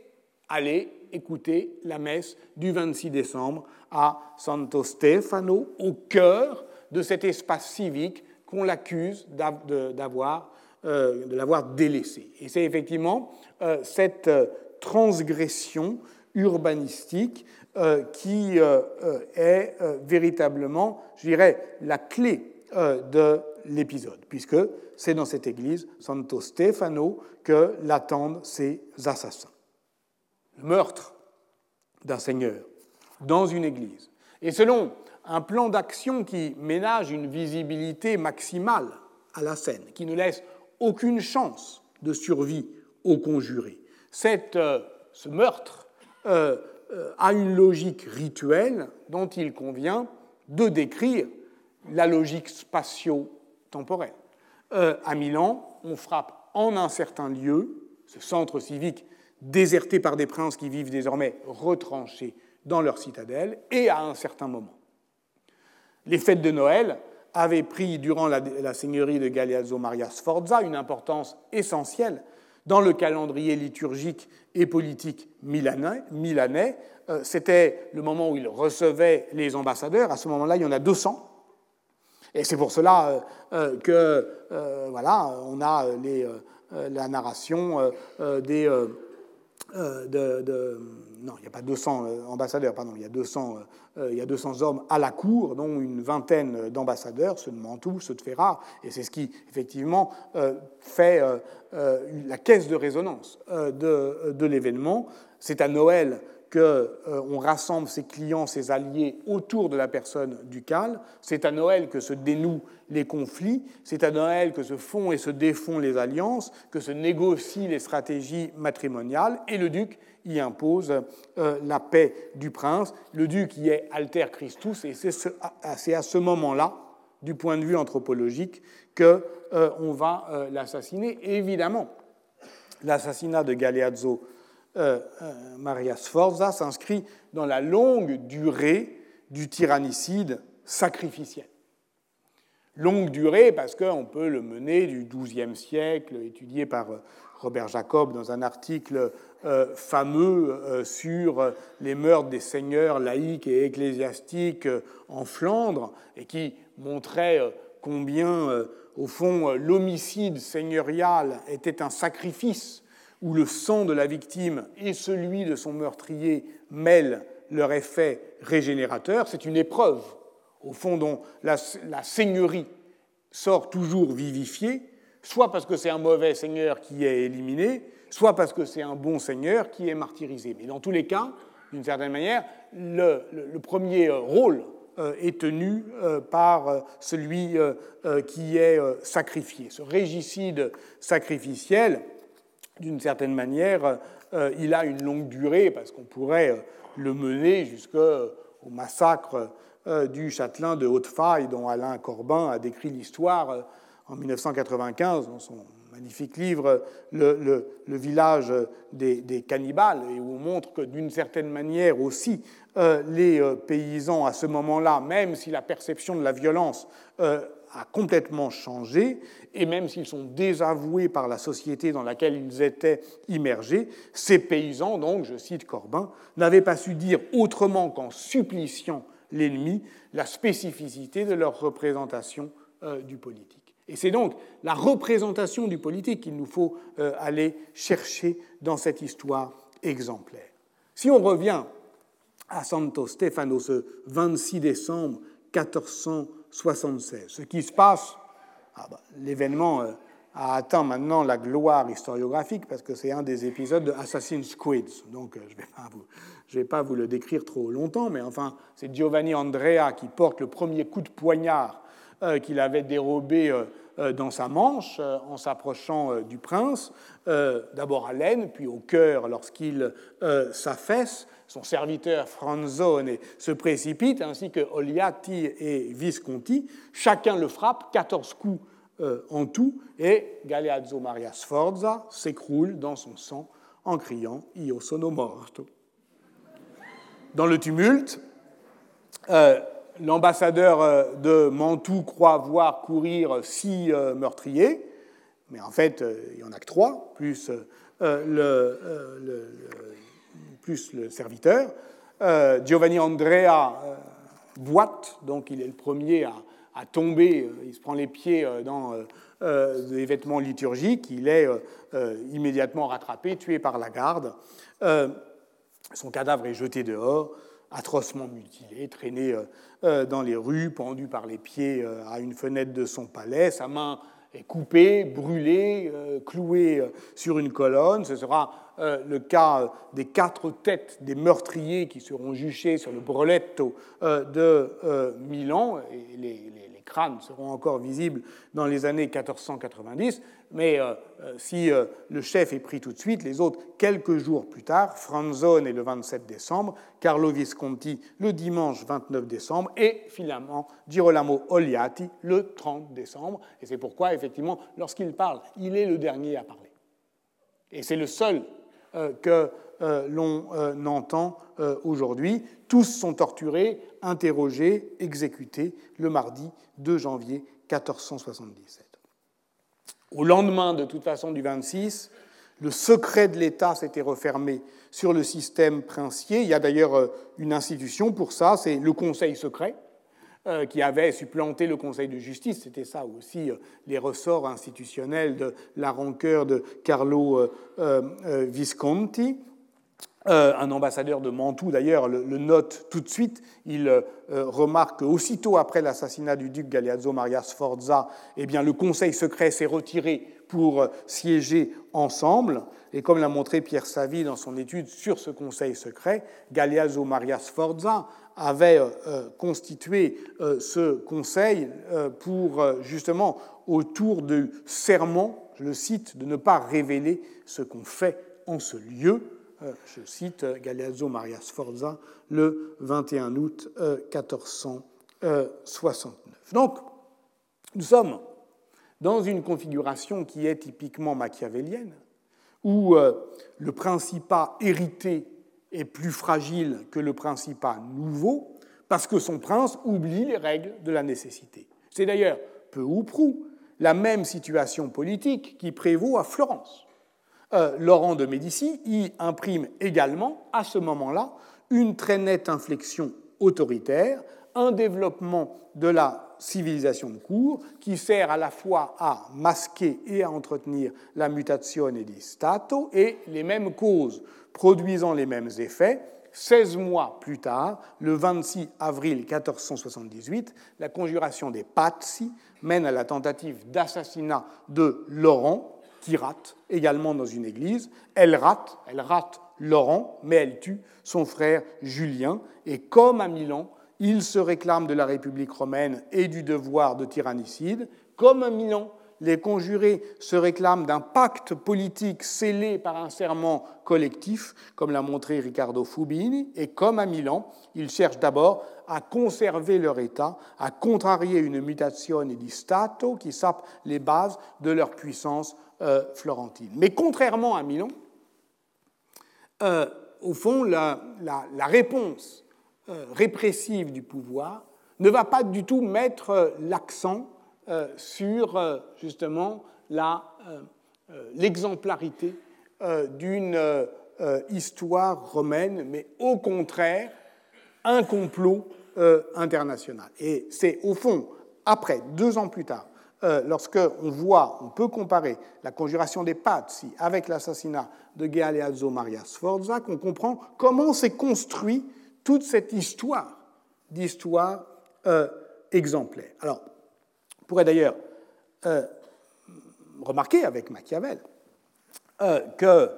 aller écouter la messe du 26 décembre à Santo Stefano, au cœur de cet espace civique qu'on l'accuse d'avoir euh, de l'avoir délaissé. Et c'est effectivement euh, cette euh, transgression urbanistique qui est véritablement, je dirais, la clé de l'épisode, puisque c'est dans cette église, Santo Stefano, que l'attendent ces assassins. Le meurtre d'un seigneur dans une église. Et selon un plan d'action qui ménage une visibilité maximale à la scène, qui ne laisse aucune chance de survie aux conjurés. Cette, euh, ce meurtre euh, euh, a une logique rituelle dont il convient de décrire la logique spatio-temporelle. à Milan, on frappe en un certain lieu, ce centre civique déserté par des princes qui vivent désormais retranchés dans leur citadelle, et à un certain moment. Les fêtes de Noël avaient pris, durant la, seigneurie de Galeazzo Maria Sforza, une importance essentielle dans le calendrier liturgique et politique milanais. Euh, c'était le moment où il recevait les ambassadeurs. À ce moment-là, il y en a 200. Et c'est pour cela que, voilà, on a la narration des euh, de, non, il n'y a pas 200 euh, ambassadeurs, pardon, il y, a 200, euh, il y a 200 hommes à la cour, dont une vingtaine d'ambassadeurs, ceux de Mantoue, ceux de Ferrare, et c'est ce qui, effectivement, fait la caisse de résonance de, de l'événement. C'est à Noël qu'on euh, rassemble ses clients, ses alliés autour de la personne ducale. C'est à Noël que se dénouent les conflits, c'est à Noël que se font et se défont les alliances, que se négocient les stratégies matrimoniales, et le duc y impose euh, la paix du prince. Le duc y est alter Christus, et c'est à ce moment-là, du point de vue anthropologique, qu'on euh, va l'assassiner. Évidemment, l'assassinat de Galeazzo Maria Sforza s'inscrit dans la longue durée du tyrannicide sacrificiel. Longue durée parce qu'on peut le mener du XIIe siècle, étudié par euh, Robert Jacob dans un article fameux sur les meurtres des seigneurs laïcs et ecclésiastiques en Flandre, et qui montrait combien, au fond, l'homicide seigneurial était un sacrifice où le sang de la victime et celui de son meurtrier mêlent leur effet régénérateur, c'est une épreuve, au fond, dont la, seigneurie sort toujours vivifiée, soit parce que c'est un mauvais seigneur qui est éliminé, soit parce que c'est un bon seigneur qui est martyrisé. Mais dans tous les cas, d'une certaine manière, le, premier rôle euh, est tenu euh, par euh, celui qui est sacrifié. Ce régicide sacrificiel, d'une certaine manière, euh, il a une longue durée parce qu'on pourrait euh, le mener jusqu'au massacre euh, du châtelain de Haute-Faille dont Alain Corbin a décrit l'histoire en 1995 dans son magnifique livre Le, village des, cannibales, et où on montre que d'une certaine manière aussi, les paysans à ce moment-là, même si la perception de la violence a complètement changé, et même s'ils sont désavoués par la société dans laquelle ils étaient immergés, ces paysans, donc, je cite Corbin, n'avaient pas su dire autrement qu'en suppliciant l'ennemi la spécificité de leur représentation euh, du politique. Et c'est donc la représentation du politique qu'il nous faut euh, aller chercher dans cette histoire exemplaire. Si on revient à Santo Stefano ce 26 décembre 1400, 76. Ce qui se passe, ah bah, l'événement euh, a atteint maintenant la gloire historiographique parce que c'est un des épisodes de Assassin's Creed. Donc euh, je ne vais, pas vous le décrire trop longtemps, mais enfin, c'est Giovanni Andrea qui porte le premier coup de poignard euh, qu'il avait dérobé dans sa manche en s'approchant du prince, d'abord à l'aine, puis au cœur lorsqu'il s'affaisse son serviteur Franzone se précipite, ainsi que Oliati et Visconti. Chacun le frappe, 14 coups euh, en tout, et Galeazzo Maria Sforza s'écroule dans son sang en criant Io sono morto. Dans le tumulte, euh, l'ambassadeur euh, de Mantoue croit voir courir six meurtriers, mais en fait, il n'y en a que trois, plus le, plus le serviteur. Euh, Giovanni Andrea euh, boite, donc il est le premier à, tomber, euh, il se prend les pieds dans des vêtements liturgiques, il est immédiatement rattrapé, tué par la garde. son cadavre est jeté dehors, atrocement mutilé, traîné dans les rues, pendu par les pieds à une fenêtre de son palais, sa main est coupée, brûlée, clouée sur une colonne. Ce sera euh, le cas des quatre têtes des meurtriers qui seront juchés sur le breletto euh, de euh, Milan, et les, crânes seront encore visibles dans les années 1490, mais si le chef est pris tout de suite, les autres quelques jours plus tard, Franzone le 27 décembre, Carlo Visconti le dimanche 29 décembre, et finalement Girolamo Oliati le 30 décembre. Et c'est pourquoi, effectivement, lorsqu'il parle, il est le dernier à parler. Et c'est le seul euh, que euh, l'on euh, entend aujourd'hui. Tous sont torturés, interrogés, exécutés le mardi 2 janvier 1477. Au lendemain, de toute façon, du 26, le secret de l'État s'était refermé sur le système princier. Il y a d'ailleurs une institution pour ça, c'est le Conseil secret, euh, qui avait supplanté le Conseil de justice. C'était ça aussi les ressorts institutionnels de la rancœur de Carlo Visconti. un ambassadeur de Mantoue, d'ailleurs, le, note tout de suite. Il remarque qu'aussitôt après l'assassinat du duc Galeazzo Maria Sforza, eh bien, le conseil secret s'est retiré pour siéger ensemble. Et comme l'a montré Pierre Savy dans son étude sur ce conseil secret, Galeazzo Maria Sforza avait euh, euh, constitué euh, ce conseil pour justement autour du serment, je le cite, de ne pas révéler ce qu'on fait en ce lieu. Je cite Galeazzo Maria Sforza le 21 août 1469. Donc, nous sommes dans une configuration qui est typiquement machiavélienne, où le principat hérité est plus fragile que le principat nouveau, parce que son prince oublie les règles de la nécessité. C'est d'ailleurs, peu ou prou, la même situation politique qui prévaut à Florence. Euh, Laurent de Médicis y imprime également, à ce moment-là, une très nette inflexion autoritaire, un développement de la civilisation de cour qui sert à la fois à masquer et à entretenir la mutazione di Stato et les mêmes causes produisant les mêmes effets. 16 mois plus tard, le 26 avril 1478, la conjuration des Pazzi mène à la tentative d'assassinat de Laurent, qui rate également dans une église. Elle rate, elle rate Laurent, mais elle tue son frère Julien. Et comme à Milan, il se réclame de la République romaine et du devoir de tyrannicide. Comme à Milan, les conjurés se réclament d'un pacte politique scellé par un serment collectif, comme l'a montré Riccardo Fubini, et comme à Milan, ils cherchent d'abord à conserver leur État, à contrarier une mutazione di Stato qui sape les bases de leur puissance euh, florentine. Mais contrairement à Milan, euh, au fond, la, réponse répressive du pouvoir ne va pas du tout mettre l'accent euh, sur euh, justement euh, l'exemplarité d'une histoire romaine, mais au contraire un complot international. Et c'est au fond, après, deux ans plus tard, lorsque on voit, on peut comparer la conjuration des Pazzi avec l'assassinat de Galeazzo Maria Sforza, qu'on comprend comment s'est construit toute cette histoire d'histoire exemplaire. Alors, pourrait d'ailleurs euh, remarquer avec Machiavel euh, que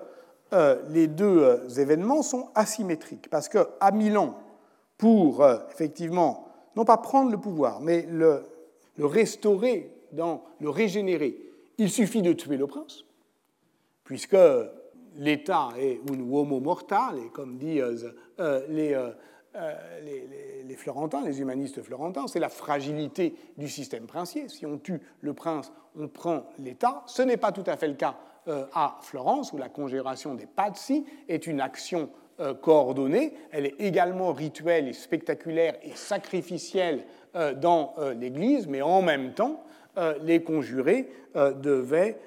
euh, les deux événements sont asymétriques, parce qu'à Milan, pour effectivement, non pas prendre le pouvoir, mais le, le restaurer, dans, le régénérer, il suffit de tuer le prince, puisque l'État est un uomo mortal, et comme disent les euh, les, Florentins, les humanistes florentins, c'est la fragilité du système princier. Si on tue le prince, on prend l'État. Ce n'est pas tout à fait le cas euh, à Florence, où la congération des Pazzi est une action euh, coordonnée. Elle est également rituelle et spectaculaire et sacrificielle dans l'Église, mais en même temps, les conjurés devaient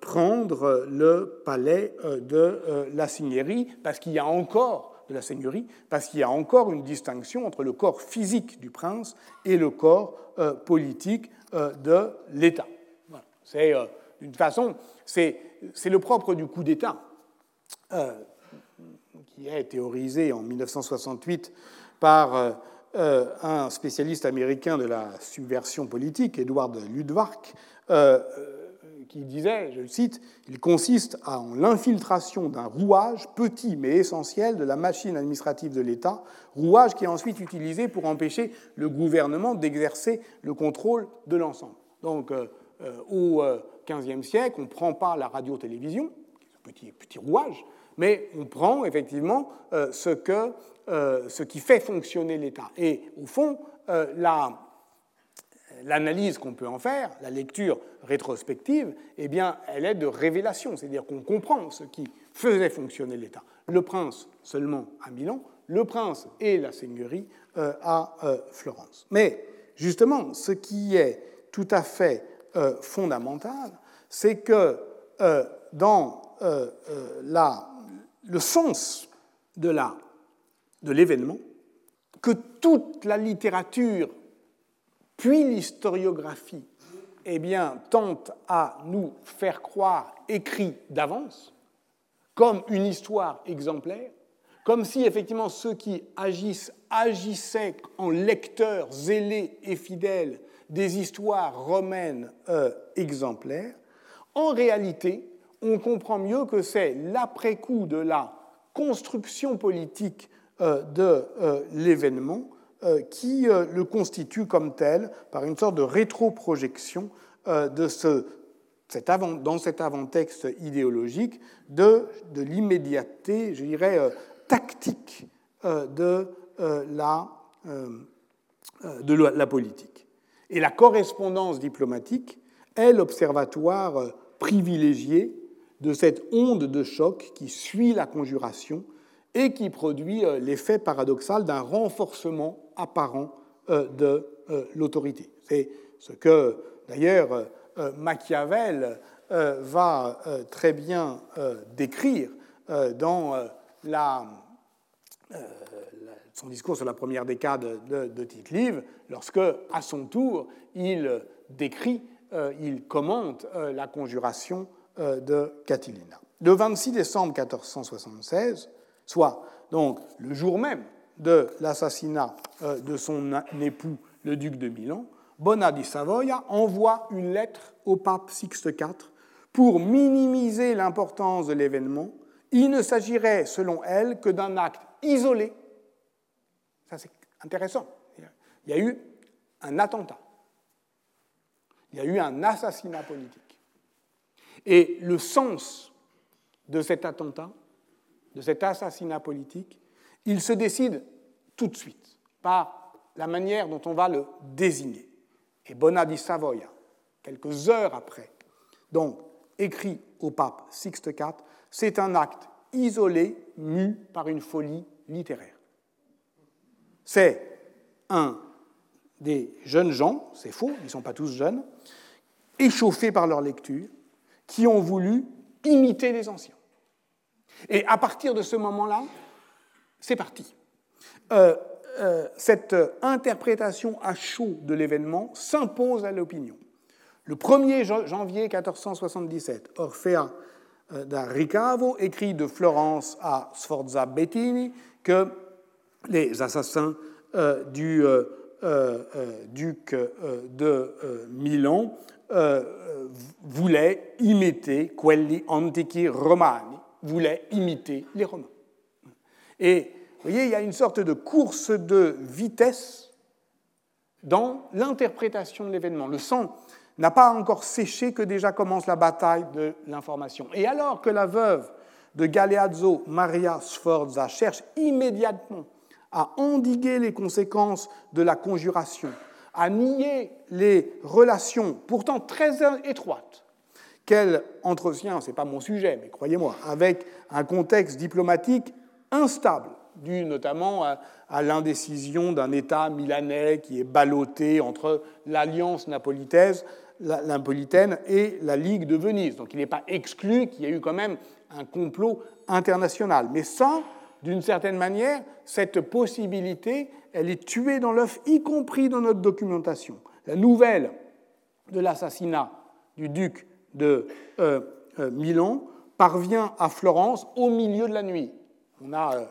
prendre le palais de la Signorie, parce qu'il y a encore de la seigneurie, parce qu'il y a encore une distinction entre le corps physique du prince et le corps euh, politique euh, de l'État. C'est, euh, d'une façon, c'est, le propre du coup d'État, qui est théorisé en 1968 par un spécialiste américain de la subversion politique, Edward Ludwark, qui disait, je le cite, il consiste en l'infiltration d'un rouage petit mais essentiel de la machine administrative de l'État, rouage qui est ensuite utilisé pour empêcher le gouvernement d'exercer le contrôle de l'ensemble. Donc, euh, euh, au XVe siècle, on ne prend pas la radio-télévision, petit, petit rouage, mais on prend effectivement euh, ce, que, ce qui fait fonctionner l'État. Et au fond, la, l'analyse qu'on peut en faire, la lecture rétrospective, eh bien, elle est de révélation, c'est-à-dire qu'on comprend ce qui faisait fonctionner l'État. Le prince seulement à Milan, le prince et la seigneurie euh, à euh, Florence. Mais justement, ce qui est tout à fait euh, fondamental, c'est que dans la, le sens de l'événement, que toute la littérature puis l'historiographie eh bien, tente à nous faire croire écrit d'avance, comme une histoire exemplaire, comme si effectivement ceux qui agissent agissaient en lecteurs zélés et fidèles des histoires romaines euh, exemplaires, en réalité, on comprend mieux que c'est l'après-coup de la construction politique euh, de euh, l'événement qui le constitue comme tel par une sorte de rétroprojection de ce, cet avant, dans cet avant-texte idéologique de, de l'immédiateté, je dirais, tactique de, la, de la politique. Et la correspondance diplomatique est l'observatoire privilégié de cette onde de choc qui suit la conjuration et qui produit euh, l'effet paradoxal d'un renforcement apparent euh, de euh, l'autorité. C'est ce que, d'ailleurs, Machiavel va très bien décrire dans son discours sur la première décade de, de Tite-Live, lorsque, à son tour, il décrit, il commente la conjuration de Catilina. Le 26 décembre 1476, soit donc le jour même de l'assassinat euh, de son époux, le duc de Milan, Bona di Savoia envoie une lettre au pape Sixte IV pour minimiser l'importance de l'événement. Il ne s'agirait, selon elle, que d'un acte isolé. Ça, c'est intéressant. Il y a eu un attentat. Il y a eu un assassinat politique. Et le sens de cet attentat, de cet assassinat politique, il se décide tout de suite par la manière dont on va le désigner. Et Bona di Savoia, quelques heures après, donc écrit au pape Sixte IV, c'est un acte isolé, mu par une folie littéraire. C'est un des jeunes gens, c'est faux, ils ne sont pas tous jeunes, échauffés par leur lecture, qui ont voulu imiter les anciens. Et à partir de ce moment-là, c'est parti. Euh, euh, cette interprétation à chaud de l'événement s'impose à l'opinion. Le 1er janvier 1477, Orfea euh, da Ricavo écrit de Florence à Sforza Bettini que les assassins du duc de Milan voulait imiter quelli antichi romani, voulait imiter les Romains. Et vous voyez, il y a une sorte de course de vitesse dans l'interprétation de l'événement. Le sang n'a pas encore séché que déjà commence la bataille de l'information. Et alors que la veuve de Galeazzo, Maria Sforza, cherche immédiatement à endiguer les conséquences de la conjuration, à nier les relations pourtant très étroites qu'elle entretient, ce n'est pas mon sujet, mais croyez-moi, avec un contexte diplomatique instable, dû notamment à, l'indécision d'un État milanais qui est ballotté entre l'alliance napolitaine et la Ligue de Venise. Donc il n'est pas exclu qu'il y ait eu quand même un complot international. Mais ça, d'une certaine manière, cette possibilité, elle est tuée dans l'œuf, y compris dans notre documentation. La nouvelle de l'assassinat du duc de euh, euh, Milan parvient à Florence au milieu de la nuit. On a euh,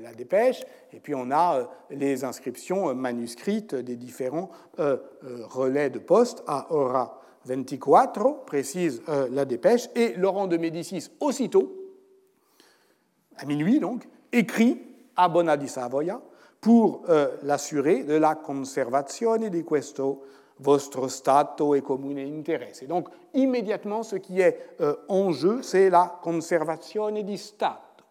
la, dépêche et puis on a les inscriptions manuscrites des différents relais de poste à Ora 24, précise la dépêche, et Laurent de Médicis aussitôt à minuit donc, écrit à Bona di Savoia pour euh, l'assurer de la conservazione di questo vostro stato e comune interesse. Donc, immédiatement, ce qui est euh, en jeu, c'est la conservazione di Stato.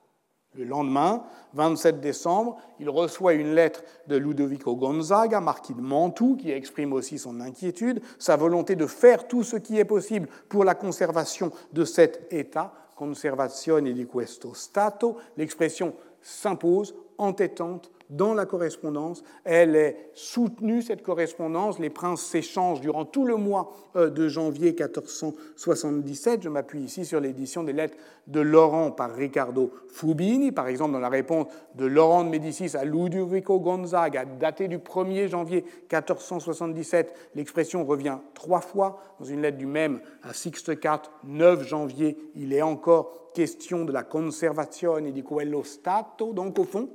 Le lendemain, 27 décembre, il reçoit une lettre de Ludovico Gonzaga, marquis de Mantoue, qui exprime aussi son inquiétude, sa volonté de faire tout ce qui est possible pour la conservation de cet État conservazione di questo Stato, l'expression s'impose entêtante dans la correspondance. Elle est soutenue, cette correspondance. Les princes s'échangent durant tout le mois euh, de janvier 1477. Je m'appuie ici sur l'édition des lettres de Laurent par Riccardo Fubini. Par exemple, dans la réponse de Laurent de Médicis à Ludovico Gonzaga, datée du 1er janvier 1477, l'expression revient trois fois. Dans une lettre du même à Sixte IV, 9 janvier, il est encore question de la conservazione di quello Stato. Donc, au fond,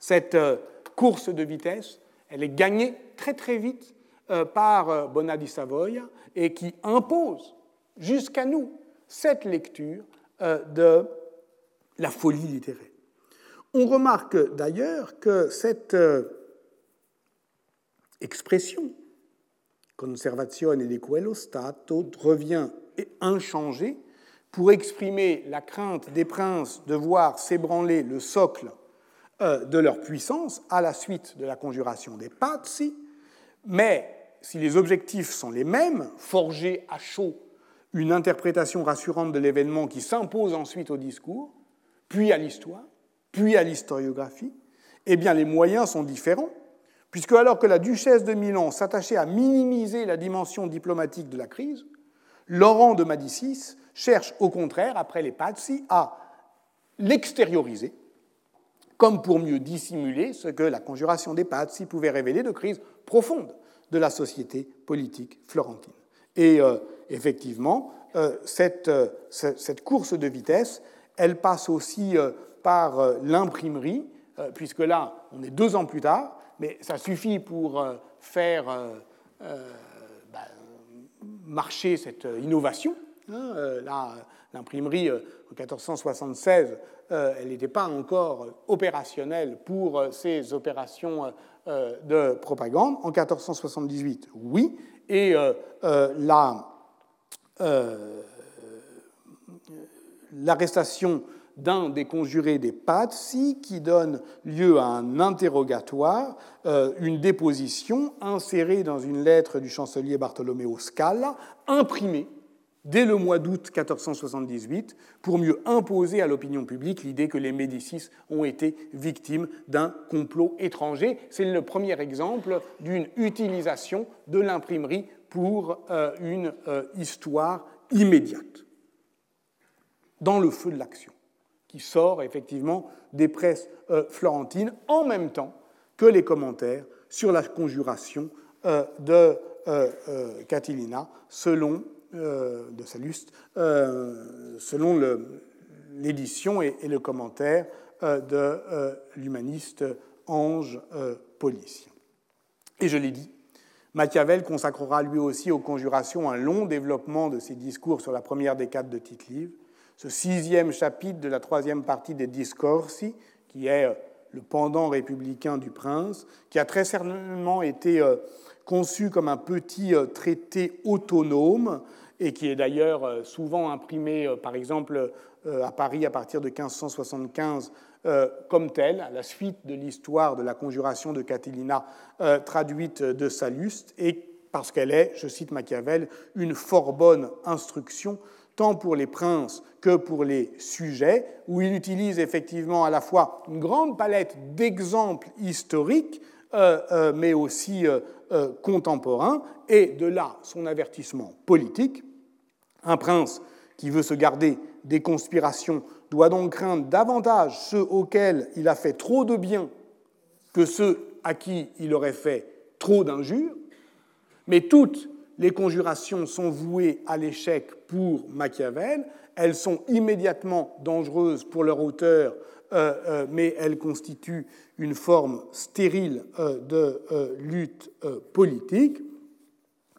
cette euh, course de vitesse, elle est gagnée très très vite euh, par euh, Bonadi Savoia et qui impose jusqu'à nous cette lecture de la folie littéraire. On remarque d'ailleurs que cette expression conservazione di quello Stato revient inchangée pour exprimer la crainte des princes de voir s'ébranler le socle euh, de leur puissance à la suite de la conjuration des Pazzi, mais si les objectifs sont les mêmes, forger à chaud une interprétation rassurante de l'événement qui s'impose ensuite au discours, puis à l'histoire, puis à l'historiographie, eh bien les moyens sont différents, puisque alors que la duchesse de Milan s'attachait à minimiser la dimension diplomatique de la crise, Laurent de Médicis cherche au contraire, après les Pazzi, à l'extérioriser comme pour mieux dissimuler ce que la conjuration des Pazzi pouvait révéler de crise profonde de la société politique florentine. Et euh, effectivement, euh, euh, cette, course de vitesse, elle passe aussi par l'imprimerie, puisque là, on est deux ans plus tard, mais ça suffit pour faire bah, marcher cette innovation. Hein, là, l'imprimerie, en 1476, euh, elle n'était pas encore opérationnelle pour euh, ces opérations euh, de propagande. En 1478, oui, et l'arrestation d'un des conjurés des Pazzi qui donne lieu à un interrogatoire, une déposition insérée dans une lettre du chancelier Bartolomeo Scala, imprimée dès le mois d'août 1478 pour mieux imposer à l'opinion publique l'idée que les Médicis ont été victimes d'un complot étranger. C'est le premier exemple d'une utilisation de l'imprimerie pour euh, une euh, histoire immédiate, dans le feu de l'action, qui sort effectivement des presses euh, florentines en même temps que les commentaires sur la conjuration de Catilina selon euh, de Salluste, euh, selon l'édition et, le commentaire euh, de l'humaniste Ange Policien. Et je l'ai dit, Machiavel consacrera lui aussi aux conjurations un long développement de ses discours sur la première décade de Tite-Livre. Ce sixième chapitre de la troisième partie des Discorsi, qui est le pendant républicain du prince, qui a très certainement été conçu comme un petit traité autonome et qui est d'ailleurs euh, souvent imprimé, euh, par exemple, euh, à Paris à partir de 1575 comme tel, à la suite de l'histoire de la conjuration de Catilina traduite de Salluste, et parce qu'elle est, je cite Machiavel, une fort bonne instruction tant pour les princes que pour les sujets, où il utilise effectivement à la fois une grande palette d'exemples historiques, mais aussi contemporains, et de là son avertissement politique un prince qui veut se garder des conspirations doit donc craindre davantage ceux auxquels il a fait trop de bien que ceux à qui il aurait fait trop d'injures, mais toutes les conjurations sont vouées à l'échec pour Machiavel, elles sont immédiatement dangereuses pour leur auteur, euh, euh, mais elles constituent une forme stérile euh, de lutte politique,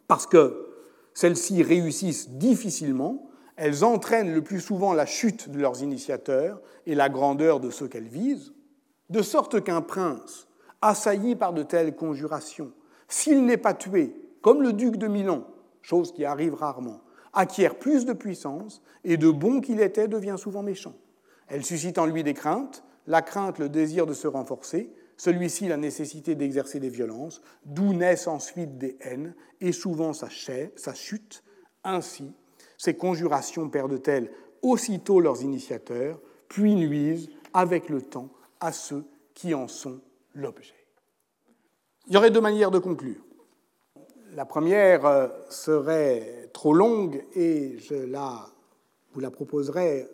parce que celles-ci réussissent difficilement, elles entraînent le plus souvent la chute de leurs initiateurs et la grandeur de ceux qu'elles visent, de sorte qu'un prince, assailli par de telles conjurations, s'il n'est pas tué, comme le duc de Milan, chose qui arrive rarement, acquiert plus de puissance et de bon qu'il était devient souvent méchant. Elle suscite en lui des craintes, la crainte le désir de se renforcer, celui-ci la nécessité d'exercer des violences, d'où naissent ensuite des haines et souvent sa, chute. Ainsi, ces conjurations perdent-elles aussitôt leurs initiateurs, puis nuisent avec le temps à ceux qui en sont l'objet. Il y aurait deux manières de conclure. La première euh, serait trop longue et je la, vous la proposerai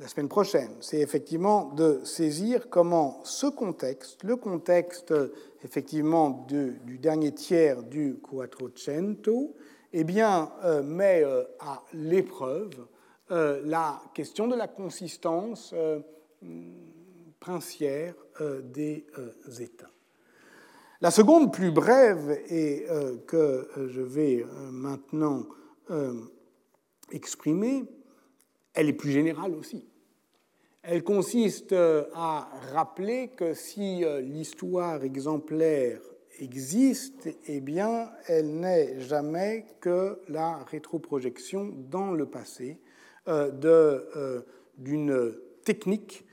la semaine prochaine. C'est effectivement de saisir comment ce contexte, le contexte effectivement du dernier tiers du Quattrocento, eh bien, euh, met à l'épreuve la question de la consistance princière des États. La seconde, plus brève, et euh, que euh, je vais euh, maintenant exprimer, elle est plus générale aussi. Elle consiste à rappeler que si l'histoire exemplaire existe, eh bien, elle n'est jamais que la rétroprojection dans le passé d'une technique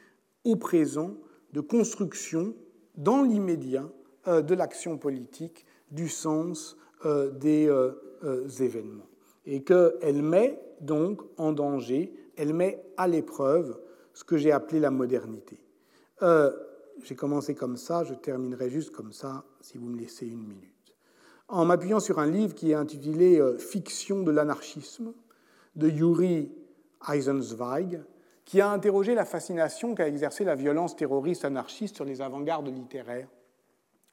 au présent de construction dans l'immédiat euh, de l'action politique, du sens euh, des euh, événements. Et qu'elle met donc en danger, elle met à l'épreuve ce que j'ai appelé la modernité. j'ai commencé comme ça, je terminerai juste comme ça, si vous me laissez une minute. En m'appuyant sur un livre qui est intitulé Fiction de l'anarchisme de Yuri Eisenzweig, qui a interrogé la fascination qu'a exercée la violence terroriste anarchiste sur les avant-gardes littéraires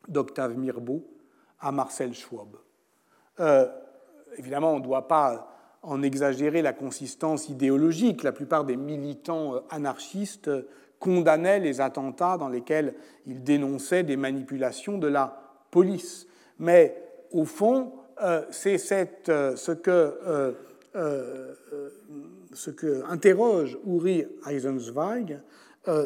d'Octave Mirbeau à Marcel Schwab. Euh, évidemment, on ne doit pas en exagérer la consistance idéologique. La plupart des militants euh, anarchistes condamnaient les attentats dans lesquels ils dénonçaient des manipulations de la police. Mais au fond, euh, c'est ce que interroge Uri Eisenzweig,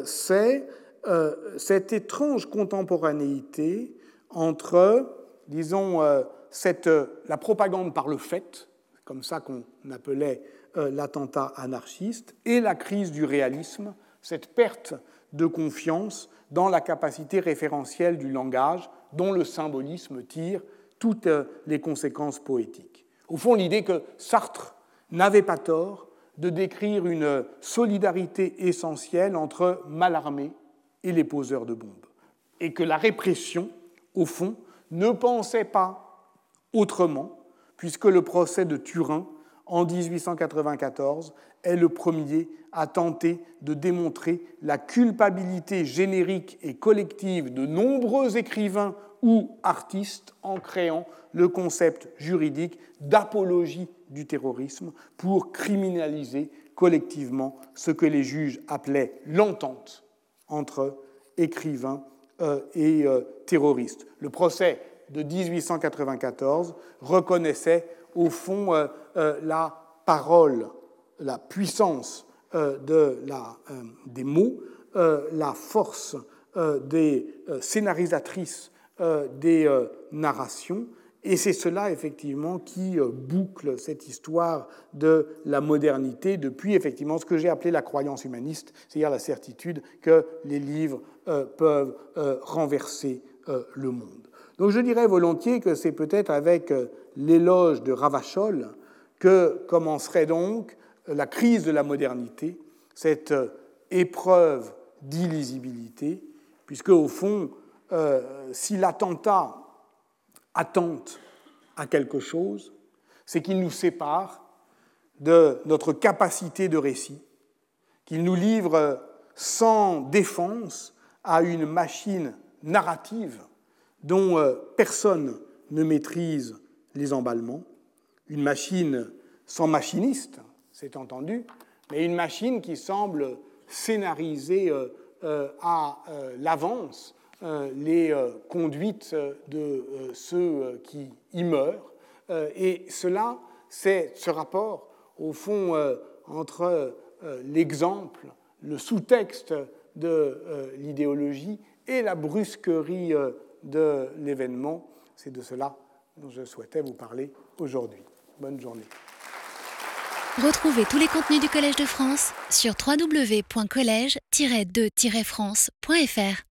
c'est euh, cette étrange contemporanéité entre, disons, euh, euh, la propagande par le fait, comme ça qu'on appelait l'attentat anarchiste, et la crise du réalisme, cette perte de confiance dans la capacité référentielle du langage dont le symbolisme tire toutes les conséquences poétiques. Au fond, l'idée que Sartre n'avait pas tort de décrire une solidarité essentielle entre Mallarmé et les poseurs de bombes. Et que la répression, au fond, ne pensait pas autrement, puisque le procès de Turin, en 1894, est le premier à tenter de démontrer la culpabilité générique et collective de nombreux écrivains ou artistes en créant le concept juridique d'apologie du terrorisme pour criminaliser collectivement ce que les juges appelaient l'entente entre écrivains euh, et euh, terroristes. Le procès de 1894 reconnaissait au fond euh, la parole, la puissance de la, des mots, la force des scénarisatrices des narrations et c'est cela, effectivement, qui euh, boucle cette histoire de la modernité depuis, effectivement, ce que j'ai appelé la croyance humaniste, c'est-à-dire la certitude que les livres euh, peuvent euh, renverser le monde. Donc je dirais volontiers que c'est peut-être avec l'éloge de Ravachol que commencerait donc la crise de la modernité, cette épreuve d'illisibilité, puisque au fond, si l'attentat attente à quelque chose, c'est qu'il nous sépare de notre capacité de récit, qu'il nous livre sans défense à une machine narrative dont euh, personne ne maîtrise les emballements, une machine sans machiniste, c'est entendu, mais une machine qui semble scénariser euh, euh, à l'avance les conduites de ceux qui y meurent. Et cela, c'est ce rapport, au fond, entre l'exemple, le sous-texte de l'idéologie et la brusquerie de l'événement. C'est de cela dont je souhaitais vous parler aujourd'hui. Bonne journée. Retrouvez tous les contenus du Collège de France sur www.colège-2-france.fr.